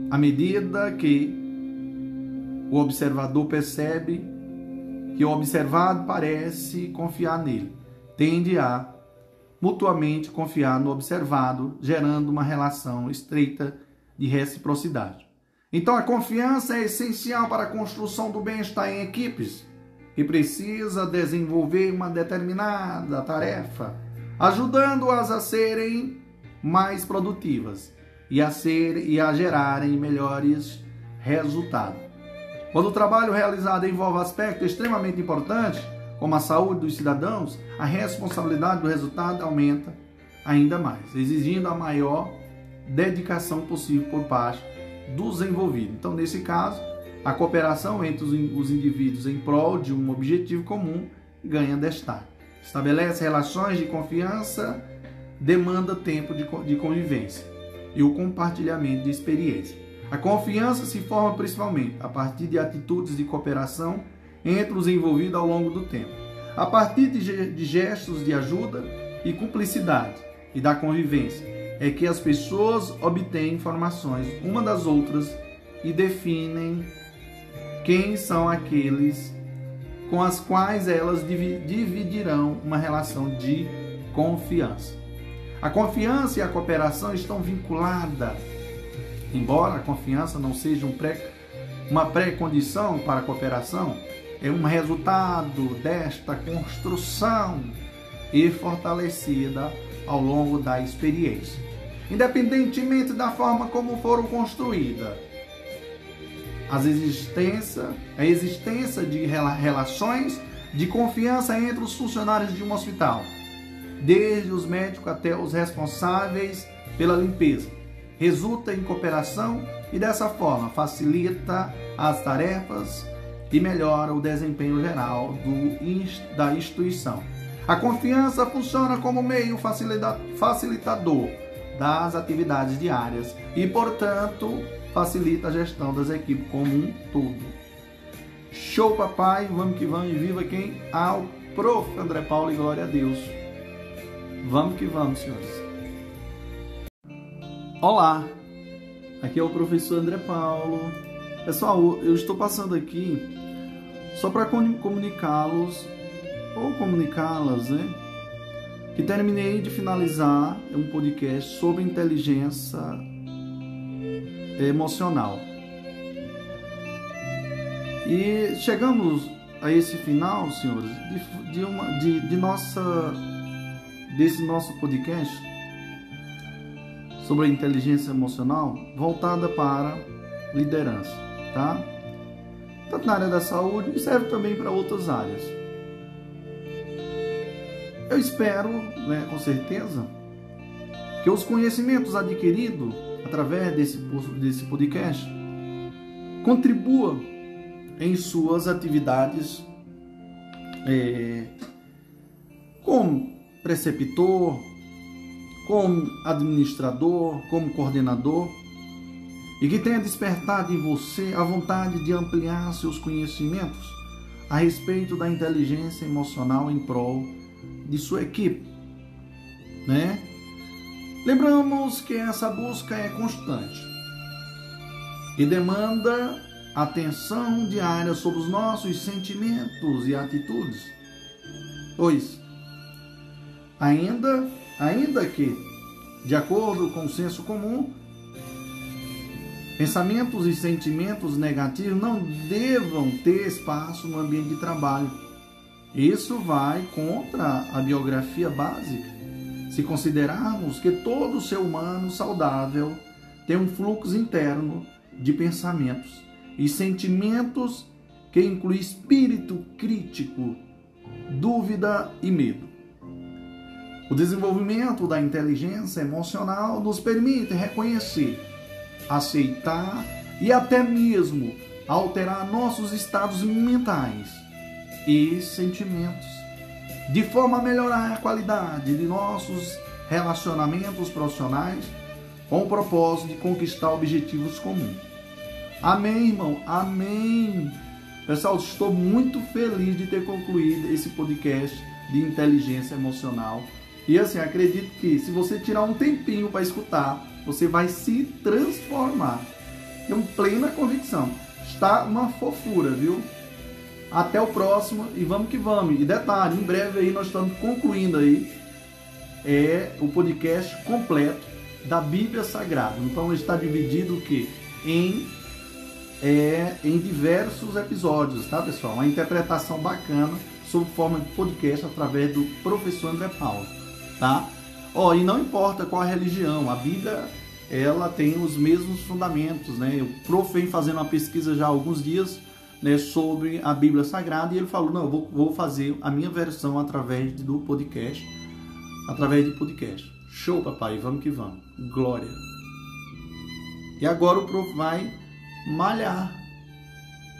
À medida que o observador percebe que o observado parece confiar nele, tende a mutuamente confiar no observado, gerando uma relação estreita de reciprocidade. Então, a confiança é essencial para a construção do bem-estar em equipes que precisa desenvolver uma determinada tarefa, ajudando-as a serem mais produtivas e a ser e a gerarem melhores resultados. Quando o trabalho realizado envolve aspectos extremamente importantes, como a saúde dos cidadãos, a responsabilidade do resultado aumenta ainda mais, exigindo a maior dedicação possível por parte dos envolvidos. Então, nesse caso, a cooperação entre os indivíduos em prol de um objetivo comum ganha destaque. Estabelece relações de confiança, demanda tempo de convivência e o compartilhamento de experiência. A confiança se forma principalmente a partir de atitudes de cooperação entre os envolvidos ao longo do tempo, a partir de gestos de ajuda e cumplicidade e da convivência, é que as pessoas obtêm informações uma das outras e definem quem são aqueles com as quais elas dividirão uma relação de confiança. A confiança e a cooperação estão vinculadas. Embora a confiança não seja um pré, uma pré-condição para a cooperação, é um resultado desta construção e fortalecida ao longo da experiência, independentemente da forma como foram construídas. As existência, a existência de relações de confiança entre os funcionários de um hospital, desde os médicos até os responsáveis pela limpeza, resulta em cooperação e dessa forma facilita as tarefas e melhora o desempenho geral do, da instituição. A confiança funciona como meio facilitador das atividades diárias e, portanto, facilita a gestão das equipes como um todo. Show, papai! Vamos que vamos e viva quem? Ao prof. André Paulo e glória a Deus. Vamos que vamos, senhores. Olá, aqui é o professor André Paulo. Pessoal, eu estou passando aqui só para comunicá-los ou comunicá-las, né? Que terminei de finalizar um podcast sobre inteligência emocional. E chegamos a esse final, senhores, de, de, uma, de, de nossa, desse nosso podcast sobre inteligência emocional voltada para liderança, tá? Tanto na área da saúde e serve também para outras áreas. Eu espero, né, com certeza, que os conhecimentos adquiridos através desse, desse podcast, contribua em suas atividades é, como preceptor, como administrador, como coordenador, e que tenha despertado em você a vontade de ampliar seus conhecimentos a respeito da inteligência emocional em prol de sua equipe, né? Lembramos que essa busca é constante e demanda atenção diária sobre os nossos sentimentos e atitudes. Pois, ainda, ainda que, de acordo com o senso comum, pensamentos e sentimentos negativos não devam ter espaço no ambiente de trabalho. Isso vai contra a biografia básica se considerarmos que todo ser humano saudável tem um fluxo interno de pensamentos e sentimentos que inclui espírito crítico, dúvida e medo. O desenvolvimento da inteligência emocional nos permite reconhecer, aceitar e até mesmo alterar nossos estados mentais e sentimentos de forma a melhorar a qualidade de nossos relacionamentos profissionais com o propósito de conquistar objetivos comuns. Amém, irmão? Amém. Pessoal, estou muito feliz de ter concluído esse podcast de inteligência emocional. E assim, acredito que se você tirar um tempinho para escutar, você vai se transformar. Tenho plena convicção. Está uma fofura, viu? Até o próximo e vamos que vamos. E detalhe, em breve aí nós estamos concluindo aí é o podcast completo da Bíblia Sagrada. Então ele está dividido o que em é, em diversos episódios, tá pessoal? Uma interpretação bacana sob forma de podcast através do professor André Paulo, tá? Ó, e não importa qual a religião, a Bíblia ela tem os mesmos fundamentos, né? O prof vem fazendo uma pesquisa já há alguns dias né, sobre a Bíblia Sagrada e ele falou: Não, eu vou, vou fazer a minha versão através do podcast. Através de podcast. Show, papai, vamos que vamos. Glória. E agora o prof vai malhar